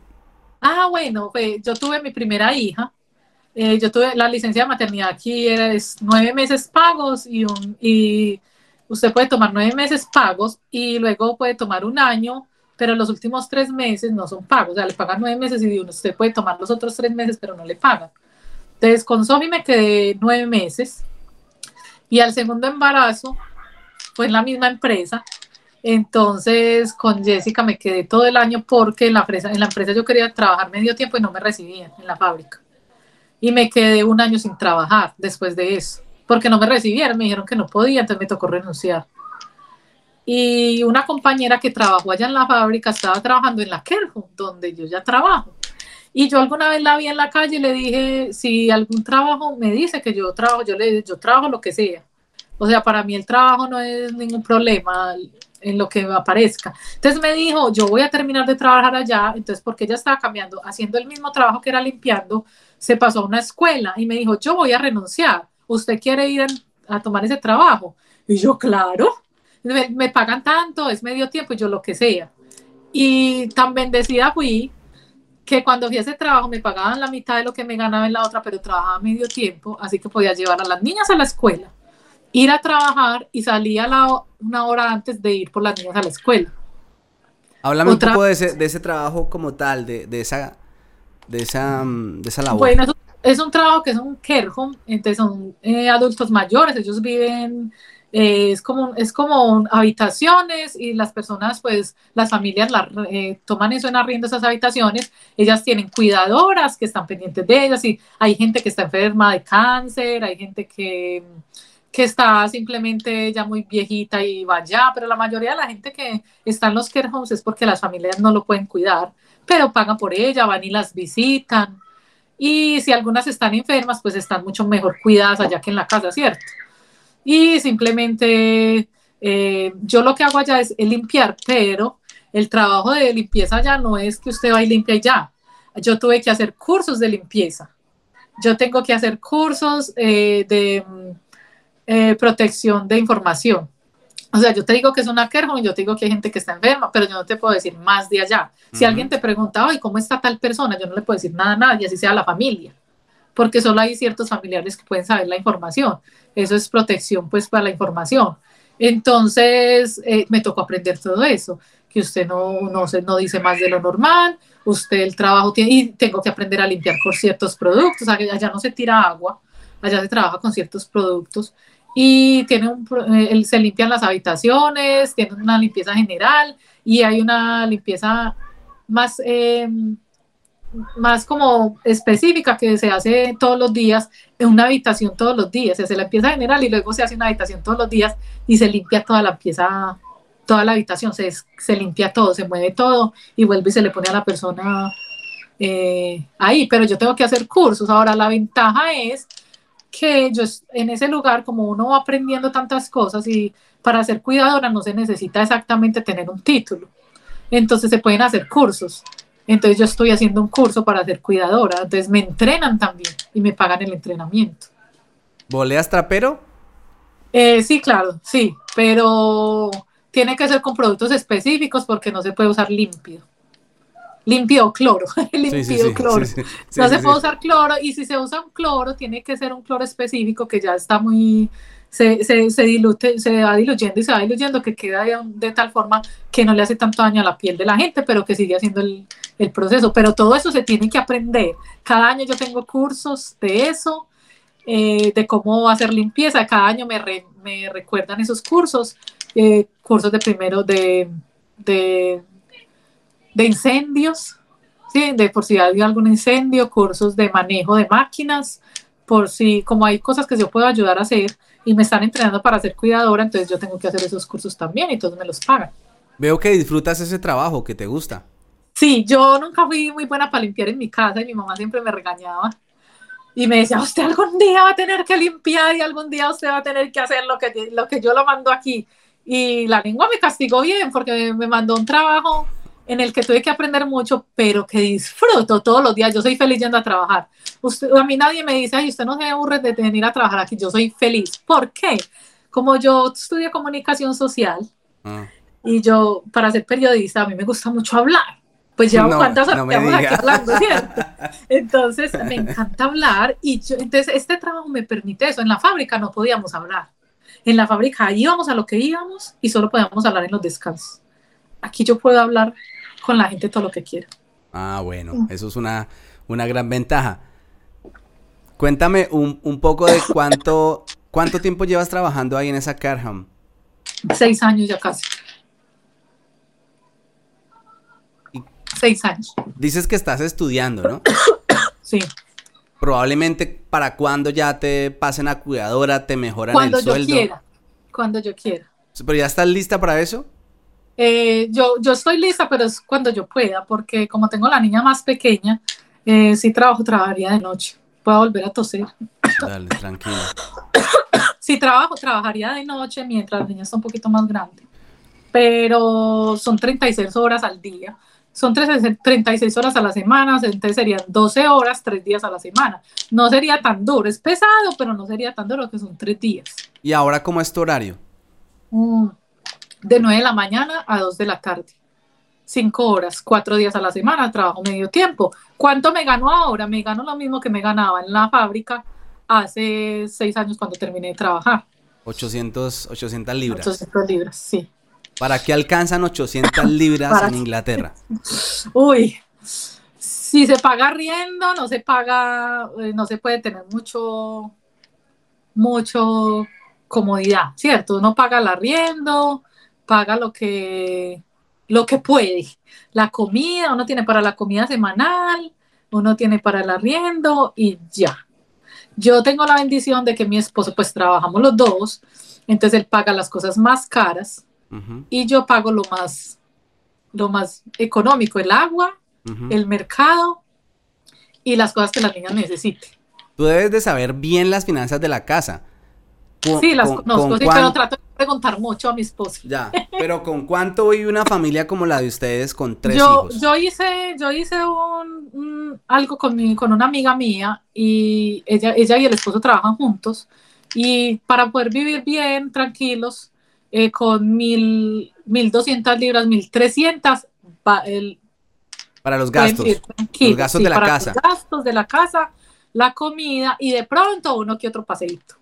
Ah, bueno, pues, yo tuve mi primera hija. Eh, yo tuve la licencia de maternidad aquí, era es nueve meses pagos y, un, y usted puede tomar nueve meses pagos y luego puede tomar un año, pero los últimos tres meses no son pagos, o sea, le pagan nueve meses y usted puede tomar los otros tres meses, pero no le pagan. Entonces, con Sofi me quedé nueve meses y al segundo embarazo fue en la misma empresa. Entonces, con Jessica me quedé todo el año porque en la empresa, en la empresa yo quería trabajar medio tiempo y no me recibían en la fábrica. Y me quedé un año sin trabajar después de eso, porque no me recibieron, me dijeron que no podía, entonces me tocó renunciar. Y una compañera que trabajó allá en la fábrica estaba trabajando en la Kerjo, donde yo ya trabajo. Y yo alguna vez la vi en la calle y le dije, si algún trabajo me dice que yo trabajo, yo le yo trabajo lo que sea. O sea, para mí el trabajo no es ningún problema en lo que aparezca. Entonces me dijo, yo voy a terminar de trabajar allá, entonces porque ella estaba cambiando, haciendo el mismo trabajo que era limpiando, se pasó a una escuela y me dijo, yo voy a renunciar, ¿usted quiere ir a tomar ese trabajo? Y yo, claro, me, me pagan tanto, es medio tiempo yo lo que sea. Y tan bendecida fui que cuando fui a ese trabajo me pagaban la mitad de lo que me ganaba en la otra, pero trabajaba medio tiempo, así que podía llevar a las niñas a la escuela, ir a trabajar y salía la, una hora antes de ir por las niñas a la escuela. Háblame Otra- un poco de ese, de ese trabajo como tal, de, de esa, de esa, de esa labor. Bueno, es un, es un trabajo que es un care home, entonces son eh, adultos mayores, ellos viven, eh, es como, es como habitaciones y las personas, pues las familias la, eh, toman eso en arriendo, esas habitaciones, ellas tienen cuidadoras que están pendientes de ellas y hay gente que está enferma de cáncer, hay gente que, que está simplemente ya muy viejita y va allá, pero la mayoría de la gente que está en los care homes es porque las familias no lo pueden cuidar, pero pagan por ella, van y las visitan. Y si algunas están enfermas, pues están mucho mejor cuidadas allá que en la casa, ¿cierto? Y simplemente eh, yo lo que hago allá es, es limpiar, pero el trabajo de limpieza allá no es que usted va y limpia y ya. Yo tuve que hacer cursos de limpieza. Yo tengo que hacer cursos eh, de mm, eh, protección de información. O sea, yo te digo que es una care home, yo te digo que hay gente que está enferma, pero yo no te puedo decir más de allá. Si alguien te pregunta, ay, ¿cómo está tal persona? Yo no le puedo decir nada a nadie, así sea la familia, porque solo hay ciertos familiares que pueden saber la información. Eso es protección, pues, para la información. Entonces, eh, me tocó aprender todo eso, que usted no, no, se, no dice más de lo normal, usted el trabajo tiene, y tengo que aprender a limpiar con ciertos productos, allá no se tira agua, allá se trabaja con ciertos productos y tiene un, eh, se limpian las habitaciones, tiene una limpieza general y hay una limpieza más, eh, más como específica que se hace todos los días en una habitación todos los días, se hace la limpieza general y luego se hace una habitación todos los días y se limpia toda la pieza, toda la habitación, se, se limpia todo, se mueve todo y vuelve y se le pone a la persona eh, ahí, pero yo tengo que hacer cursos. Ahora la ventaja es que yo en ese lugar, como uno va aprendiendo tantas cosas y para ser cuidadora no se necesita exactamente tener un título. entonces se pueden hacer cursos. Entonces yo estoy haciendo un curso para ser cuidadora, entonces me entrenan también y me pagan el entrenamiento. ¿Boleas trapero? Eh, sí, claro, sí, pero tiene que ser con productos específicos porque no se puede usar límpido. Límpido cloro, límpido cloro. no se puede usar cloro y si se usa un cloro tiene que ser un cloro específico que ya está muy, se, se, se, dilute, se va diluyendo y se va diluyendo que queda de, tal forma que no le hace tanto daño a la piel de la gente, pero que sigue haciendo el, el proceso. Pero todo eso se tiene que aprender. Cada año yo tengo cursos de eso, eh, de cómo hacer limpieza. Cada año me, me recuerdan esos cursos, eh, cursos de primero de, de, de incendios, ¿sí? de por si hay algún incendio, cursos de manejo de máquinas, por si, como hay cosas que yo puedo ayudar a hacer y me están entrenando para ser cuidadora, entonces yo tengo que hacer esos cursos también y todos me los pagan. Veo que disfrutas ese trabajo, que te gusta. Sí, yo nunca fui muy buena para limpiar en mi casa y mi mamá siempre me regañaba. Y me decía, usted algún día va a tener que limpiar y algún día usted va a tener que hacer lo que, lo que yo lo mando aquí. Y la lengua me castigó bien porque me mandó un trabajo en el que tuve que aprender mucho, pero que disfruto todos los días. Yo soy feliz yendo a trabajar. Usted, a mí nadie me dice, ay, usted no se aburre de venir a trabajar aquí. Yo soy feliz. ¿Por qué? Como yo estudio comunicación social ah. y yo, para ser periodista, a mí me gusta mucho hablar. Pues ya cuántas horas aquí hablando, ¿cierto? Entonces, me encanta hablar y yo, entonces este trabajo me permite eso. En la fábrica no podíamos hablar. En la fábrica íbamos a lo que íbamos y solo podíamos hablar en los descansos. Aquí yo puedo hablar con la gente todo lo que quiera. Ah, bueno, eso es una, una gran ventaja. Cuéntame un, un, poco de cuánto, cuánto tiempo llevas trabajando ahí en esa Carham. Seis años ya casi. Seis años. Dices que estás estudiando, ¿no? sí. Probablemente para cuando ya te pasen a cuidadora, te mejoran el sueldo. Cuando yo quiera. Cuando yo quiera. ¿Pero ya estás lista para eso? Eh, yo, yo estoy lista, pero es cuando yo pueda, porque como tengo la niña más pequeña, eh, si trabajo, trabajaría de noche. Puedo volver a toser. Dale, tranquilo. si trabajo, trabajaría de noche mientras la niña está un poquito más grande. Pero son 36 horas al día. Son 36 horas a la semana, entonces serían 12 horas, 3 días a la semana. No sería tan duro, es pesado, pero no sería tan duro que son 3 días. ¿Y ahora cómo es tu horario? Mm, de 9 de la mañana a 2 de la tarde. 5 horas, 4 días a la semana, trabajo medio tiempo. ¿Cuánto me gano ahora? Me gano lo mismo que me ganaba en la fábrica hace 6 años cuando terminé de trabajar. 800, 800 libras. 800 libras, sí. ¿Para qué alcanzan 800 libras en Inglaterra? Uy, si se paga riendo, no se paga, eh, no se puede tener mucho, mucho comodidad, ¿cierto? Uno paga el arriendo, paga lo que, lo que puede. La comida, uno tiene para la comida semanal, uno tiene para el arriendo y ya. Yo tengo la bendición de que mi esposo, pues trabajamos los dos, entonces él paga las cosas más caras y yo pago lo más, lo más económico, el agua, el mercado y las cosas que las niñas necesiten. Tú debes de saber bien las finanzas de la casa. Sí, las conozco, sí, pero trato de preguntar mucho a mi esposo. Ya, pero ¿con cuánto vive una familia como la de ustedes con tres yo, hijos? Yo hice, yo hice un, algo con, mi, con una amiga mía y ella, ella y el esposo trabajan juntos y para poder vivir bien, tranquilos, eh, con mil, mil doscientas libras, mil trescientas, para los gastos, los gastos de la casa. Los gastos de la casa, la comida y de pronto uno que otro paseíto.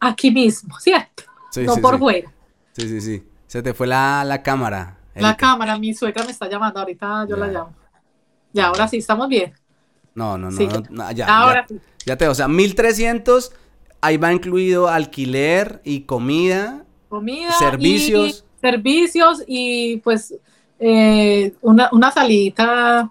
Aquí mismo, ¿cierto? no por fuera. Sí, sí, sí. Se te fue la, la cámara. La cámara, mi suegra me está llamando, ahorita yo la llamo. Ya, ahora sí, estamos bien. No, no, no, ya, ahora sí. Ya te, o sea, 1300, ahí va incluido alquiler y comida comida, servicios. Y servicios y pues eh, una, una salidita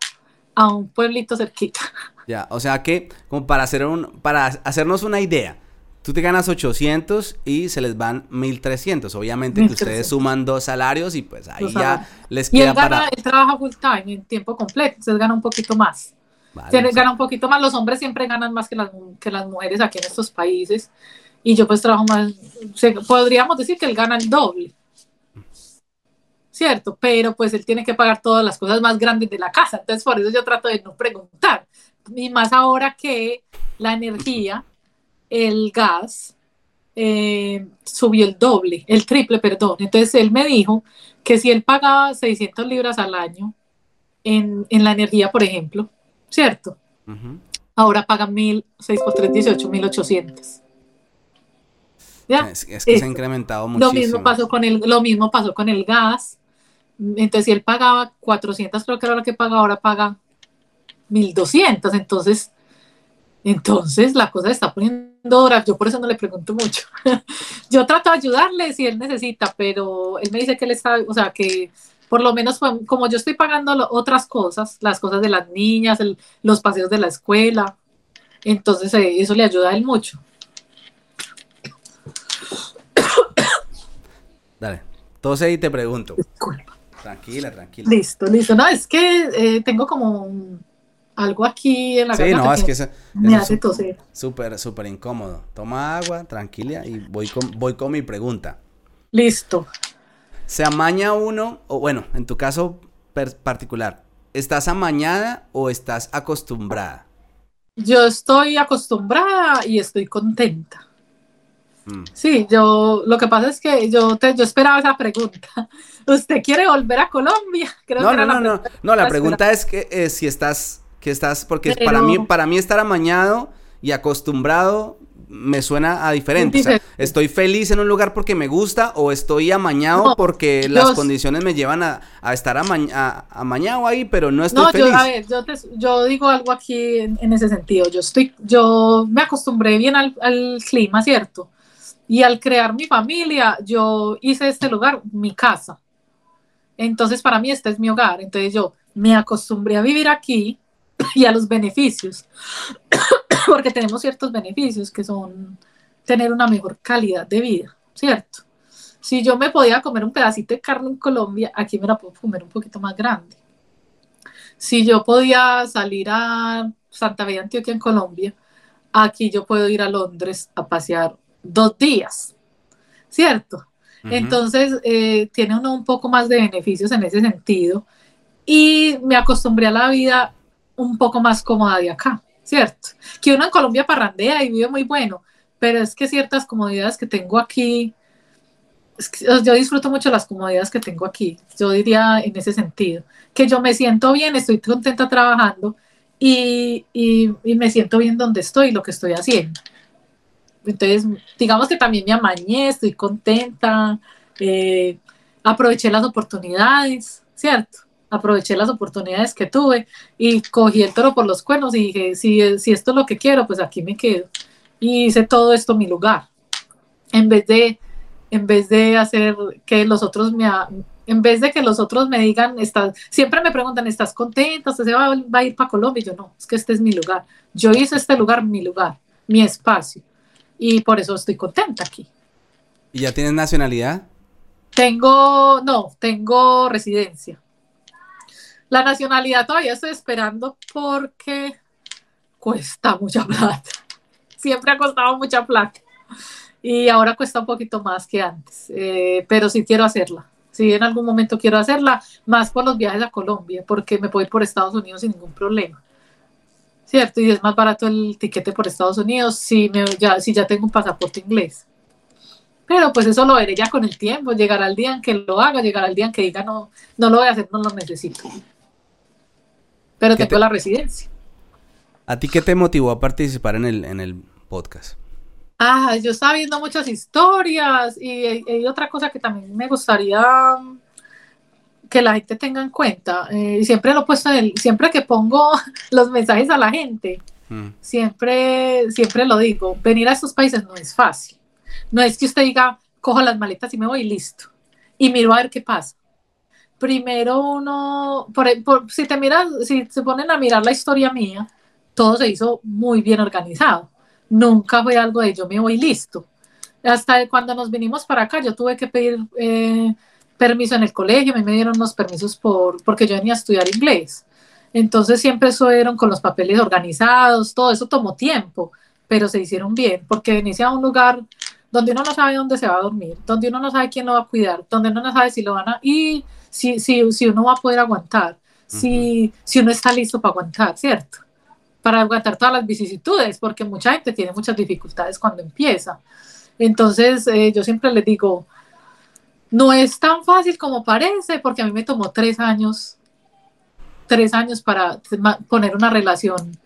a un pueblito cerquita. Ya, o sea que como para hacer un para hacernos una idea, tú te ganas 800 y se les van 1300. Obviamente que ustedes suman dos salarios y pues ahí ya les queda y él para él trabaja full time en tiempo completo, entonces gana un poquito más. Vale, gana un poquito más, los hombres siempre ganan más que las, que las mujeres aquí en estos países y yo pues trabajo más, podríamos decir que él gana el doble. ¿cierto? Pero pues él tiene que pagar todas las cosas más grandes de la casa, entonces por eso yo trato de no preguntar. Y más ahora que la energía, el gas, eh, subió el doble, el triple, perdón. Entonces él me dijo que si él pagaba 600 libras al año en, en la energía, por ejemplo, ¿cierto? Ahora paga 1.006 por 3, 18, 1.800. ¿Ya? Es, que se ha incrementado muchísimo. Lo mismo, pasó con el, lo mismo pasó con el gas. Entonces, si él pagaba 400, creo que era lo que paga, ahora paga 1200. Entonces, entonces la cosa está poniendo horas. Yo por eso no le pregunto mucho. yo trato de ayudarle si él necesita, pero él me dice que él está, o sea, que por lo menos como yo estoy pagando otras cosas, las cosas de las niñas, los paseos de la escuela, entonces eh, eso le ayuda a él mucho. Dale. Entonces ahí te pregunto. Disculpa. Tranquila, tranquila. Listo, listo. No, es que eh, tengo como algo aquí en la Sí, no, es que eso, me hace toser. Súper, súper incómodo. Toma agua, tranquila, y voy con, voy con mi pregunta. Listo. ¿Se amaña uno, o bueno, en tu caso particular, ¿estás amañada o estás acostumbrada? Yo estoy acostumbrada y estoy contenta. Mm. Sí, yo, lo que pasa es que yo, te, yo esperaba esa pregunta. ¿Usted quiere volver a Colombia? Creo no, no, no, no, no, la pregunta es que eh, si estás, que estás, porque para mí, para mí estar amañado y acostumbrado me suena a diferente. O sea, estoy feliz en un lugar porque me gusta o estoy amañado porque las condiciones me llevan a, estar amañado ahí, pero no estoy feliz. Yo, a ver, yo, yo digo algo aquí en, ese sentido. Yo estoy, yo me acostumbré bien al, al clima, ¿cierto? Y al crear mi familia, yo hice este lugar mi casa. Entonces, para mí, este es mi hogar. Entonces, yo me acostumbré a vivir aquí y a los beneficios, porque tenemos ciertos beneficios que son tener una mejor calidad de vida, ¿cierto? Si yo me podía comer un pedacito de carne en Colombia, aquí me la puedo comer un poquito más grande. Si yo podía salir a Santa Fe Antioquia en Colombia, aquí yo puedo ir a Londres a pasear dos días, ¿cierto? Entonces, eh, tiene uno un poco más de beneficios en ese sentido y me acostumbré a la vida un poco más cómoda de acá, ¿cierto? Que uno en Colombia parrandea y vive muy bueno, pero es que ciertas comodidades que tengo aquí, yo disfruto mucho las comodidades que tengo aquí, yo diría en ese sentido, que yo me siento bien, estoy contenta trabajando y, y, me siento bien donde estoy, lo que estoy haciendo. Entonces, digamos que también me amañé, estoy contenta, eh, aproveché las oportunidades, ¿cierto? Aproveché las oportunidades que tuve y cogí el toro por los cuernos y dije, si, si esto es lo que quiero, pues aquí me quedo. Y hice todo esto mi lugar. En vez de, en vez de hacer que los otros me, en vez de que los otros me digan, siempre me preguntan, ¿estás contenta? ¿Usted se va, va a ir para Colombia? Y yo no, es que este es mi lugar. Yo hice este lugar mi lugar, mi espacio y por eso estoy contenta aquí. ¿Y ya tienes nacionalidad? Tengo, no, tengo residencia. La nacionalidad todavía estoy esperando porque cuesta mucha plata. Siempre ha costado mucha plata. Y ahora cuesta un poquito más que antes. Eh, pero sí quiero hacerla. Sí, en algún momento quiero hacerla, más por los viajes a Colombia, porque me puedo ir por Estados Unidos sin ningún problema. ¿cierto? Y es más barato el tiquete por Estados Unidos si, ya, si ya tengo un pasaporte inglés. Pero pues eso lo veré ya con el tiempo, llegará el día en que lo haga, llegará el día en que diga no, no lo voy a hacer, no lo necesito. Pero tengo la residencia. ¿A ti qué te motivó a participar en el, en el podcast? Ah, yo estaba viendo muchas historias y hay otra cosa que también me gustaría que la gente tenga en cuenta. Eh, siempre lo he puesto en el, siempre que pongo los mensajes a la gente, mm. siempre, siempre lo digo, venir a estos países no es fácil. No es que usted diga, cojo las maletas y me voy y listo. Y miro a ver qué pasa. Primero uno, por, si te miras, si se ponen a mirar la historia mía, todo se hizo muy bien organizado. Nunca fue algo de yo me voy listo. Hasta cuando nos vinimos para acá, yo tuve que pedir eh, permiso en el colegio, a mí me dieron unos permisos por, porque yo venía a estudiar inglés. Entonces siempre fueron con los papeles organizados, todo eso tomó tiempo, pero se hicieron bien, porque venía a un lugar donde uno no sabe dónde se va a dormir, donde uno no sabe quién lo va a cuidar, donde uno no sabe si lo van a... si, si, si uno va a poder aguantar, si, si uno está listo para aguantar, ¿cierto? Para aguantar todas las vicisitudes, porque mucha gente tiene muchas dificultades cuando empieza. Entonces, eh, yo siempre les digo, no es tan fácil como parece, porque a mí me tomó tres años, tres años para poner una relación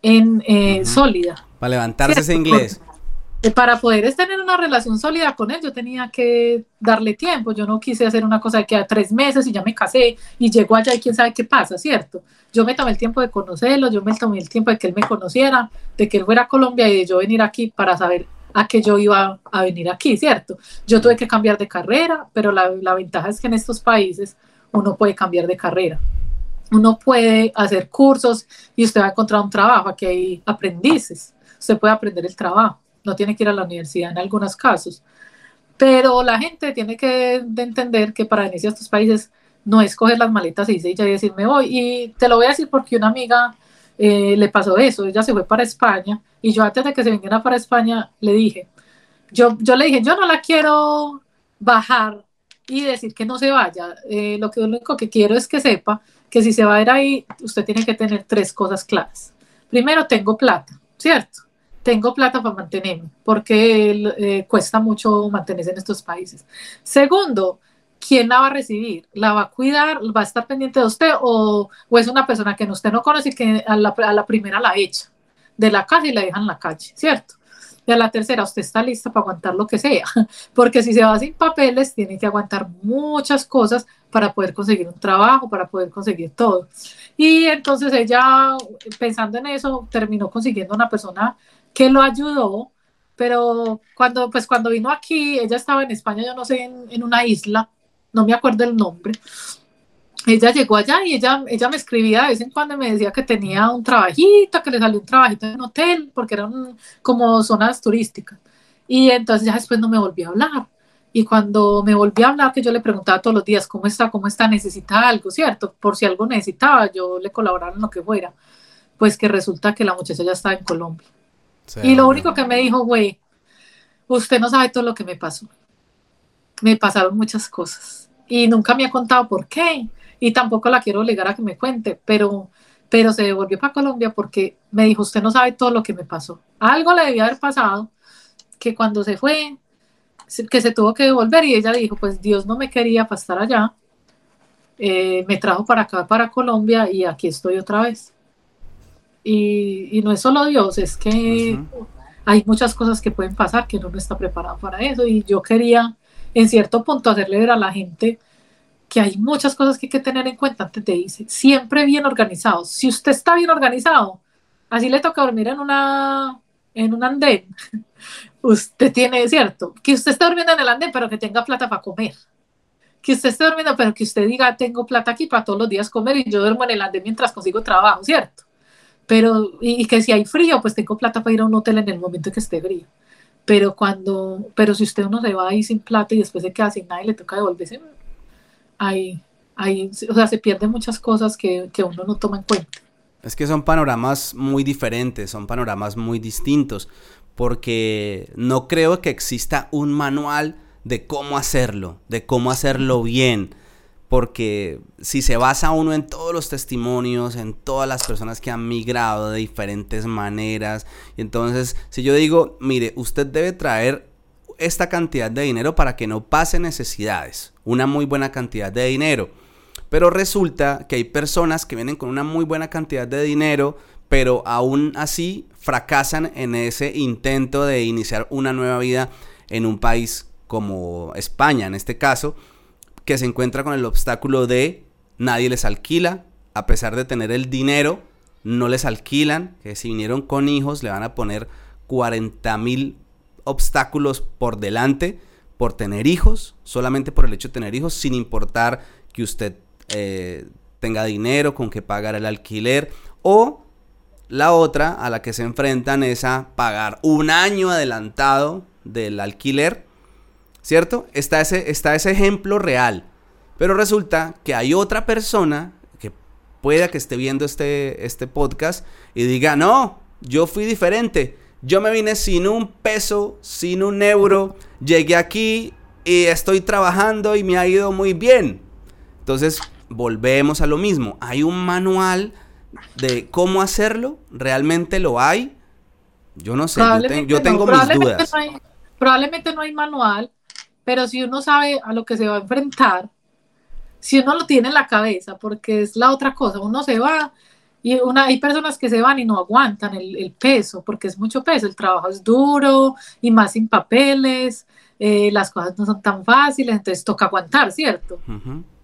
en, eh, sólida. Para levantarse ese inglés. Eh, para poder tener una relación sólida con él, yo tenía que darle tiempo. Yo no quise hacer una cosa de que a tres meses y ya me casé y llegó allá y quién sabe qué pasa, ¿cierto? Yo me tomé el tiempo de conocerlo, yo me tomé el tiempo de que él me conociera, de que él fuera a Colombia y de yo venir aquí para saber a qué yo iba a venir aquí, ¿cierto? Yo tuve que cambiar de carrera, pero la, la ventaja es que en estos países uno puede cambiar de carrera uno puede hacer cursos y usted va a encontrar un trabajo, aquí hay aprendices, usted puede aprender el trabajo no tiene que ir a la universidad en algunos casos. Pero la gente tiene que entender que para venir a estos países no es coger las maletas y decir me voy. Y te lo voy a decir porque una amiga eh, le pasó eso, ella se fue para España y yo antes de que se viniera para España le dije, yo, yo le dije, yo no la quiero bajar y decir que no se vaya. Eh, lo, que, lo único que quiero es que sepa que si se va a ir ahí, usted tiene que tener tres cosas claras. Primero, tengo plata, ¿cierto? Tengo plata para mantenerme, porque eh, cuesta mucho mantenerse en estos países. Segundo, ¿quién la va a recibir? ¿La va a cuidar? ¿Va a estar pendiente de usted? ¿O, es una persona que usted no conoce y que a la, a la, primera la echa de la casa y la deja en la calle, ¿cierto? Y a la tercera, usted está lista para aguantar lo que sea, porque si se va sin papeles, tiene que aguantar muchas cosas para poder conseguir un trabajo, para poder conseguir todo. Y entonces ella, pensando en eso, terminó consiguiendo una persona que lo ayudó, pero cuando, pues cuando vino aquí, ella estaba en España, yo no sé, en, una isla, no me acuerdo el nombre. Ella llegó allá y ella, ella me escribía de vez en cuando me decía que tenía un trabajito, que le salió un trabajito en hotel, porque eran como zonas turísticas. Y entonces ya después no me volví a hablar. Y cuando me volví a hablar, que yo le preguntaba todos los días, ¿cómo está? ¿Cómo está? ¿Necesita algo? ¿Cierto? Por si algo necesitaba, yo le colaboraba en lo que fuera. Pues que resulta que la muchacha ya estaba en Colombia y lo único que me dijo, güey, usted no sabe todo lo que me pasó. Me pasaron muchas cosas y nunca me ha contado por qué y tampoco la quiero obligar a que me cuente, pero, pero se devolvió para Colombia porque me dijo, usted no sabe todo lo que me pasó. Algo le debía haber pasado que cuando se fue, que se tuvo que devolver y ella dijo, pues Dios no me quería para estar allá, eh, me trajo para acá, para Colombia y aquí estoy otra vez. Y, no es solo Dios, es que hay muchas cosas que pueden pasar que uno no está preparado para eso. Y yo quería, en cierto punto, hacerle ver a la gente que hay muchas cosas que hay que tener en cuenta antes de irse. Siempre bien organizado. Si usted está bien organizado, así le toca dormir en una en un andén. Usted tiene, cierto, que usted esté durmiendo en el andén, pero que tenga plata para comer. Que usted esté durmiendo, pero que usted diga, tengo plata aquí para todos los días comer y yo duermo en el andén mientras consigo trabajo, ¿cierto? Pero y, que si hay frío, pues tengo plata para ir a un hotel en el momento que esté frío. Pero cuando, pero si usted uno se va ahí sin plata y después se queda sin nada y le toca devolverse, ahí, ahí, o sea, se pierden muchas cosas que, que uno no toma en cuenta. Es que son panoramas muy diferentes, son panoramas muy distintos, porque no creo que exista un manual de cómo hacerlo, de cómo hacerlo bien porque si se basa uno en todos los testimonios, en todas las personas que han migrado de diferentes maneras, y entonces si yo digo, mire, usted debe traer esta cantidad de dinero para que no pase necesidades, una muy buena cantidad de dinero, pero resulta que hay personas que vienen con una muy buena cantidad de dinero, pero aún así fracasan en ese intento de iniciar una nueva vida en un país como España en este caso, que se encuentra con el obstáculo de nadie les alquila, a pesar de tener el dinero, no les alquilan, que si vinieron con hijos le van a poner 40 mil obstáculos por delante por tener hijos, solamente por el hecho de tener hijos, sin importar que usted eh, tenga dinero con que pagar el alquiler o la otra a la que se enfrentan es a pagar un año adelantado del alquiler ¿cierto? Está ese, está ese ejemplo real. Pero resulta que hay otra persona que pueda que esté viendo este, este podcast y diga, no, yo fui diferente. Yo me vine sin un peso, sin un euro, llegué aquí y estoy trabajando y me ha ido muy bien. Entonces, volvemos a lo mismo. Hay un manual de cómo hacerlo, realmente lo hay. Yo no sé, yo, tengo mis dudas. probablemente no hay manual, pero si uno sabe a lo que se va a enfrentar, si uno lo tiene en la cabeza, porque es la otra cosa, uno se va y una, hay personas que se van y no aguantan el, peso, porque es mucho peso, el trabajo es duro y más sin papeles, eh, las cosas no son tan fáciles, entonces toca aguantar, ¿cierto?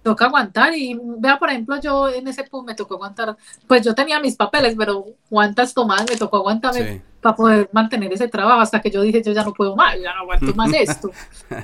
Toca aguantar y vea, por ejemplo, yo en ese punto me tocó aguantar, pues yo tenía mis papeles, pero cuántas tomadas me tocó aguantarme para poder mantener ese trabajo hasta que yo dije, yo ya no puedo más, ya no aguanto más esto.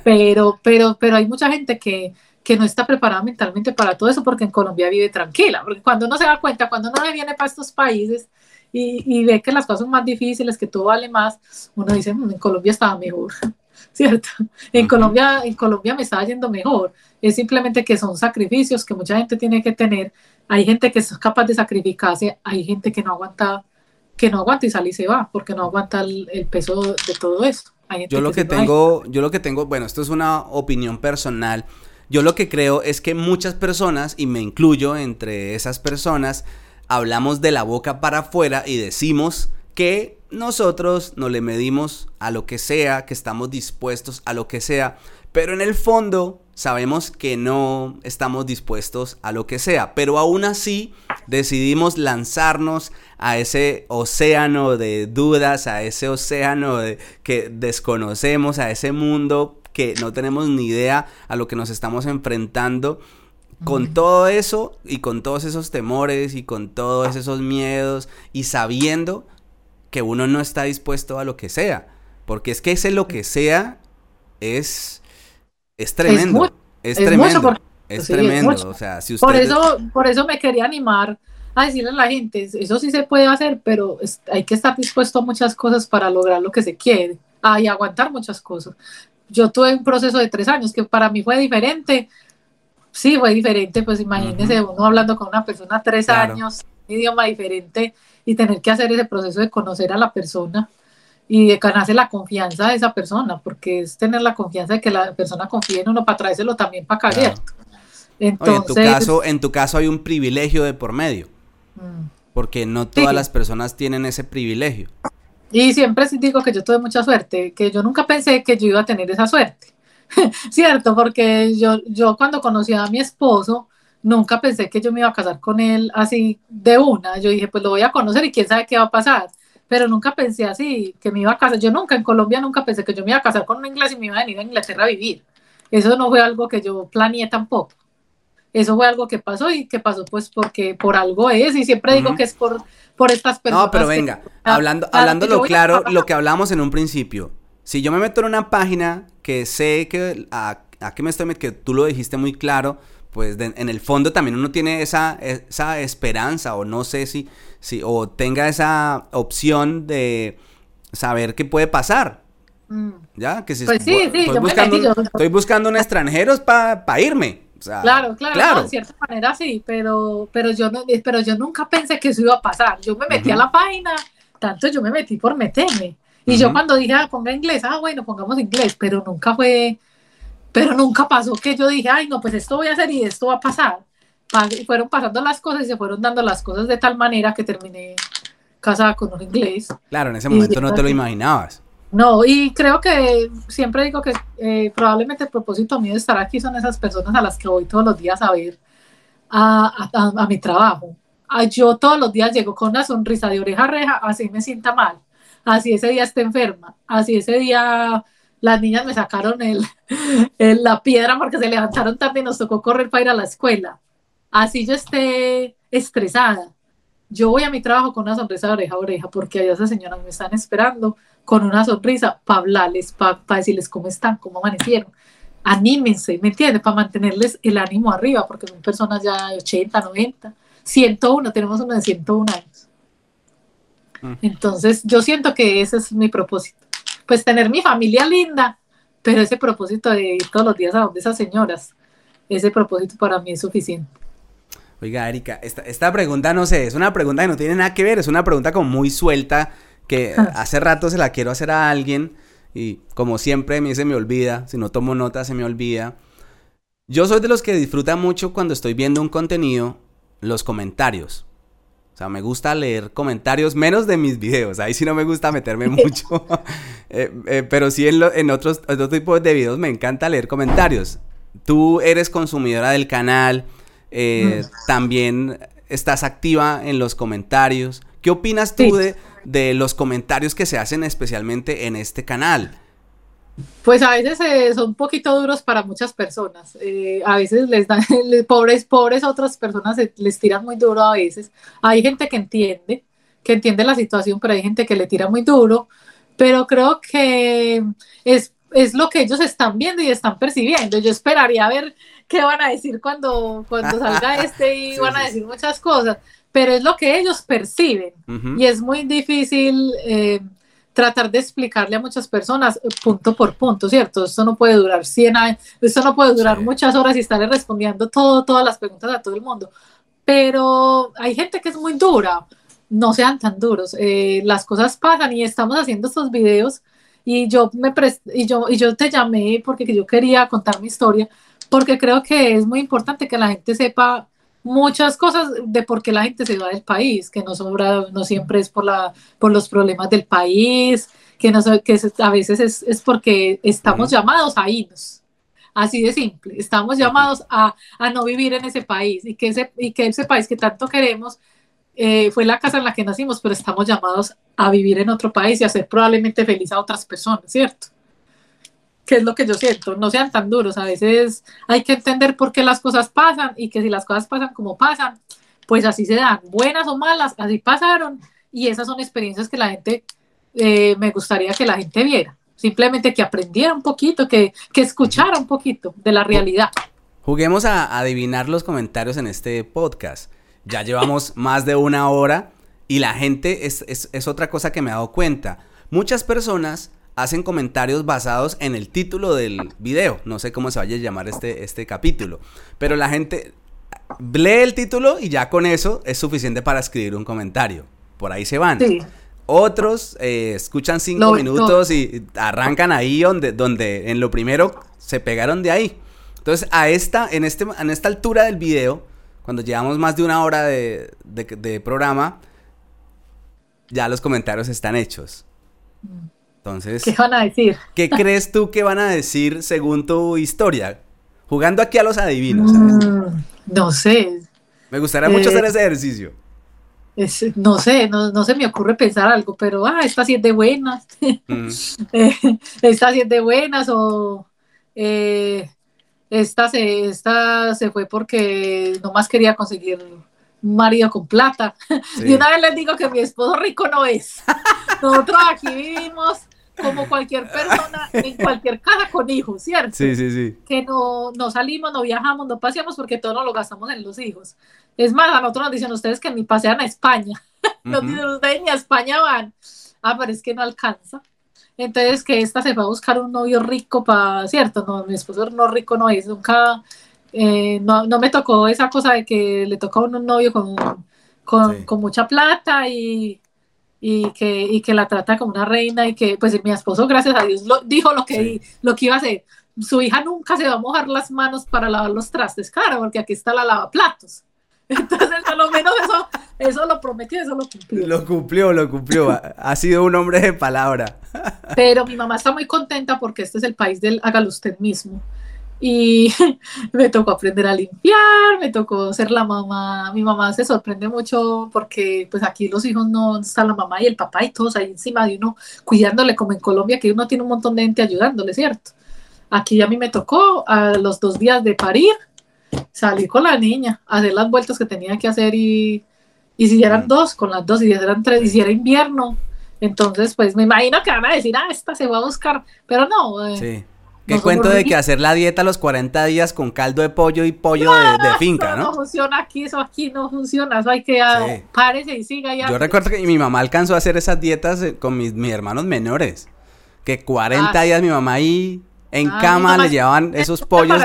Pero, pero, pero hay mucha gente que que no está preparada mentalmente para todo eso porque en Colombia vive tranquila, porque cuando uno se da cuenta, cuando uno viene para estos países y, y ve que las cosas son más difíciles, que todo vale más, uno dice, mm, en Colombia estaba mejor, ¿cierto? En, Colombia, en Colombia me estaba yendo mejor, es simplemente que son sacrificios que mucha gente tiene que tener, hay gente que es capaz de sacrificarse, hay gente que no aguanta que no aguanta y sale y se va porque no aguanta el, peso de todo esto. Yo lo que, que tengo, yo lo que tengo, bueno, esto es una opinión personal. Yo lo que creo es que muchas personas, y me incluyo entre esas personas, hablamos de la boca para afuera y decimos que nosotros no le medimos a lo que sea, que estamos dispuestos a lo que sea, pero en el fondo sabemos que no estamos dispuestos a lo que sea, pero aún así decidimos lanzarnos a ese océano de dudas, a ese océano de, que desconocemos, a ese mundo que no tenemos ni idea a lo que nos estamos enfrentando. Con todo eso y con todos esos temores y con todos esos miedos y sabiendo que uno no está dispuesto a lo que sea. Porque es que ese lo que sea es, es tremendo. Es, tremendo. Es, tremendo. o sea, si por, eso, por eso me quería animar a decirle a la gente, eso sí se puede hacer, pero hay que estar dispuesto a muchas cosas para lograr lo que se quiere. y aguantar muchas cosas yo tuve un proceso de tres años que para mí fue diferente. Sí, fue diferente, pues imagínese uno hablando con una persona tres años, un idioma diferente y tener que hacer ese proceso de conocer a la persona y de ganarse la confianza de esa persona, porque es tener la confianza de que la persona confíe en uno para traérselo también para acá, Entonces, en, tu caso, en tu caso hay un privilegio de por medio. Porque no todas las personas tienen ese privilegio. Y siempre digo que yo tuve mucha suerte, que yo nunca pensé que yo iba a tener esa suerte. ¿Cierto? Porque yo, yo cuando conocí a mi esposo, nunca pensé que yo me iba a casar con él así de una. Yo dije, pues lo voy a conocer y quién sabe qué va a pasar. Pero nunca pensé así, que me iba a casar. Yo nunca, en Colombia nunca pensé que yo me iba a casar con un inglés y me iba a venir a Inglaterra a vivir. Eso no fue algo que yo planeé tampoco. Eso fue algo que pasó y que pasó pues porque por algo es. Y siempre digo que es por por estas personas. No, pero venga, hablando, hablándolo claro, lo que hablamos en un principio. Si yo me meto en una página que sé que a, a qué me estoy metiendo, que tú lo dijiste muy claro, pues en el fondo también uno tiene esa, esa esperanza o no sé si, si o tenga esa opción de saber qué puede pasar. Mm. ¿Ya? Que si pues sí, sí, estoy, buscando, estoy buscando un extranjero para irme claro, claro, de cierta manera sí, pero, pero, yo no, pero yo nunca pensé que eso iba a pasar. Yo me metí a la página, tanto yo me metí por meterme. Y yo cuando dije, ah, ponga inglés, ah, bueno, pongamos inglés, pero nunca fue, pero nunca pasó que yo dije, ay, no, pues esto voy a hacer y esto va a pasar. Y fueron pasando las cosas y se fueron dando las cosas de tal manera que terminé casada con un inglés. Claro, en ese momento no te lo imaginabas. No, y creo que siempre digo que eh, probablemente el propósito mío de estar aquí son esas personas a las que voy todos los días a ver a, mi trabajo. Ah, yo todos los días llego con una sonrisa de oreja a reja, así me sienta mal, así ese día esté enferma, así ese día las niñas me sacaron el, la piedra porque se levantaron tarde y nos tocó correr para ir a la escuela. Así yo esté estresada. Yo voy a mi trabajo con una sonrisa de oreja a oreja porque allá esas señoras me están esperando con una sonrisa para hablarles, para decirles cómo están, cómo amanecieron. Anímense, ¿me entiendes? Para mantenerles el ánimo arriba, porque son personas ya de 80, 90, 101, tenemos uno de 101 años. Mm. Entonces, yo siento que ese es mi propósito. Pues tener mi familia linda, pero ese propósito de ir todos los días a donde esas señoras, ese propósito para mí es suficiente. Oiga, Erika, esta, esta pregunta no sé, es una pregunta que no tiene nada que ver, es una pregunta como muy suelta que hace rato se la quiero hacer a alguien y como siempre a mí se me olvida, si no tomo nota se me olvida. Yo soy de los que disfruta mucho cuando estoy viendo un contenido los comentarios. O sea, me gusta leer comentarios, menos de mis videos. Ahí sí no me gusta meterme mucho. Eh, eh, pero sí en, en otros, otros tipos de videos me encanta leer comentarios. Tú eres consumidora del canal. Eh, mm. También estás activa en los comentarios. ¿Qué opinas tú de, de, los comentarios que se hacen especialmente en este canal? Pues a veces eh, son un poquito duros para muchas personas. Eh, a veces les dan, pobres, pobres otras personas les tiran muy duro a veces. Hay gente que entiende, que entiende la situación, pero hay gente que le tira muy duro. Pero creo que es, es lo que ellos están viendo y están percibiendo. Yo esperaría ver qué van a decir cuando, cuando salga este y van a decir muchas cosas, pero es lo que ellos perciben. Y es muy difícil eh, tratar de explicarle a muchas personas eh, punto por punto, ¿cierto? Esto no puede durar 100 años, esto no puede durar muchas horas y estarle respondiendo todo, todas las preguntas a todo el mundo, pero hay gente que es muy dura, no sean tan duros, eh, las cosas pasan y estamos haciendo estos videos y yo me y yo y yo te llamé porque yo quería contar mi historia porque creo que es muy importante que la gente sepa muchas cosas de por qué la gente se va del país, que no sobra, no siempre es por, la, por los problemas del país, que, no, que a veces es, es porque estamos llamados a irnos. Así de simple, estamos llamados a, a, no vivir en ese país y que ese, y que ese país que tanto queremos eh, fue la casa en la que nacimos, pero estamos llamados a vivir en otro país y a ser probablemente feliz a otras personas, ¿cierto? Que es lo que yo siento, no sean tan duros, a veces hay que entender por qué las cosas pasan y que si las cosas pasan como pasan, pues así se dan, buenas o malas, así pasaron y esas son experiencias que la gente, eh, me gustaría que la gente viera, simplemente que aprendiera un poquito, que, que escuchara un poquito de la realidad. Juguemos a adivinar los comentarios en este podcast. Ya llevamos más de una hora y la gente es, es, es otra cosa que me he dado cuenta. Muchas personas hacen comentarios basados en el título del video. No sé cómo se vaya a llamar este, este capítulo. Pero la gente lee el título y ya con eso es suficiente para escribir un comentario. Por ahí se van. Otros eh, escuchan cinco minutos y arrancan ahí donde, donde en lo primero se pegaron de ahí. Entonces, a esta, en, este, en esta altura del video, cuando llevamos más de una hora de, de programa, ya los comentarios están hechos. Mm. Entonces, ¿qué van a decir? ¿Qué crees tú que van a decir según tu historia? Jugando aquí a los adivinos. Mm, no sé. Me gustaría mucho hacer eh, ese ejercicio. no sé, no, se me ocurre pensar algo, pero ah, esta sí es de buenas. Mm. Eh, esta sí es de buenas o eh, esta, se, esta se fue porque nomás quería conseguir marido con plata. Y una vez les digo que mi esposo rico no es. Nosotros aquí vivimos como cualquier persona en cualquier casa con hijos, ¿cierto? Sí, sí, sí. Que no, no salimos, no viajamos, no paseamos porque todo nos lo gastamos en los hijos. Es más, a nosotros nos dicen ustedes que ni pasean a España. Nos dicen ustedes ni a España van. Ah, pero es que no alcanza. Entonces, que esta se va a buscar un novio rico para, ¿cierto? No, mi esposo no rico no es, nunca, eh, no, no, me tocó esa cosa de que le tocó a un novio con, con, con mucha plata y y que, y que la trata como una reina y que pues mi esposo, gracias a Dios, lo, dijo lo que, lo que iba a hacer. Su hija nunca se va a mojar las manos para lavar los trastes, claro, porque aquí está la lavaplatos. Entonces, a lo menos eso, eso lo prometió, eso lo cumplió. Lo cumplió, lo cumplió. ha sido un hombre de palabra. Pero mi mamá está muy contenta porque este es el país del hágalo usted mismo y me tocó aprender a limpiar, me tocó ser la mamá, mi mamá se sorprende mucho porque pues aquí los hijos no están la mamá y el papá y todos ahí encima de uno cuidándole como en Colombia que uno tiene un montón de gente ayudándole, ¿cierto? Aquí a mí me tocó a los dos días de parir salir con la niña, hacer las vueltas que tenía que hacer y, y si eran dos, con las dos, y si eran tres, y si era invierno, entonces pues me imagino que van a decir, ah, esta se va a buscar, pero no. Eh, sí ¿Qué cuento de que hacer la dieta a los 40 días con caldo de pollo y pollo de, finca, ¿no? No funciona aquí, eso aquí no funciona, eso hay que sí. párese y siga ya. Yo recuerdo que mi mamá alcanzó a hacer esas dietas eh, con mis, hermanos menores, que 40 ah. días mi mamá ahí en ah, cama le llevaban esos pollos.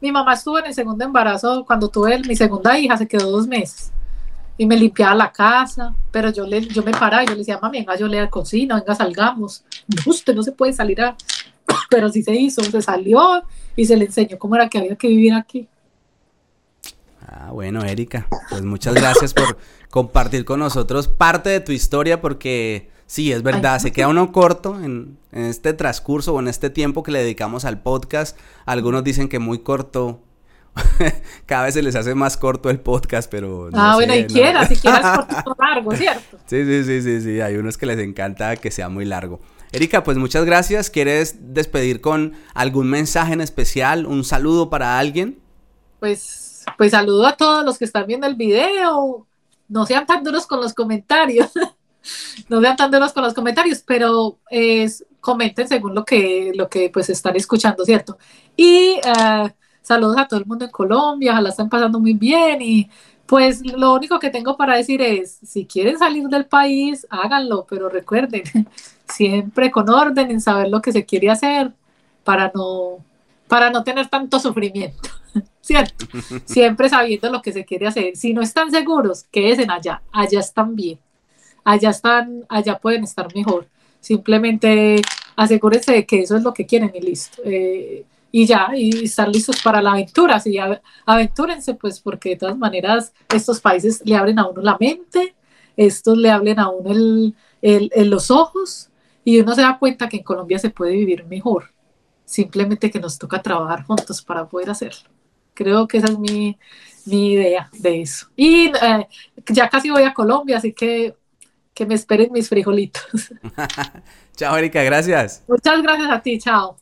Mi mamá estuvo en el segundo embarazo, cuando tuve mi segunda hija, se quedó dos meses. y me limpiaba la casa, pero yo, le, yo me paraba y yo le decía, mami, venga, yo le cocina, venga, salgamos. No, usted no se puede salir a... Pero sí se hizo, se salió y se le enseñó cómo era que había que vivir aquí. Ah, bueno, Erika, pues muchas gracias por compartir con nosotros parte de tu historia porque sí, es verdad, se queda uno corto en, en, este transcurso o en este tiempo que le dedicamos al podcast. Algunos dicen que muy corto. Cada vez se les hace más corto el podcast, pero... No ah, bueno, y quiera, si quieras corto largo, ¿cierto? Sí, sí, sí, sí, sí, hay unos que les encanta que sea muy largo. Erika, pues muchas gracias. ¿Quieres despedir con algún mensaje en especial, un saludo para alguien? Pues pues saludo a todos los que están viendo el video. No sean tan duros con los comentarios. no sean tan duros con los comentarios, pero es, comenten según lo que, lo que pues están escuchando, ¿cierto? Y uh, saludos a todo el mundo en Colombia, ojalá estén pasando muy bien y pues lo único que tengo para decir es, si quieren salir del país, háganlo, pero recuerden, siempre con orden en saber lo que se quiere hacer para no, para no tener tanto sufrimiento. ¿cierto? Siempre sabiendo lo que se quiere hacer. Si no están seguros, quédense allá, allá están bien, allá están, allá pueden estar mejor. Simplemente asegúrense de que eso es lo que quieren y listo. Eh, y ya, y estar listos para la aventura, sí, aventúrense pues porque de todas maneras estos países le abren a uno la mente, estos le abren a uno el, el, los ojos y uno se da cuenta que en Colombia se puede vivir mejor, simplemente que nos toca trabajar juntos para poder hacerlo. Creo que esa es mi, idea de eso. Y eh, ya casi voy a Colombia, así que que me esperen mis frijolitos. chao, Erika, gracias. Muchas gracias a ti, chao.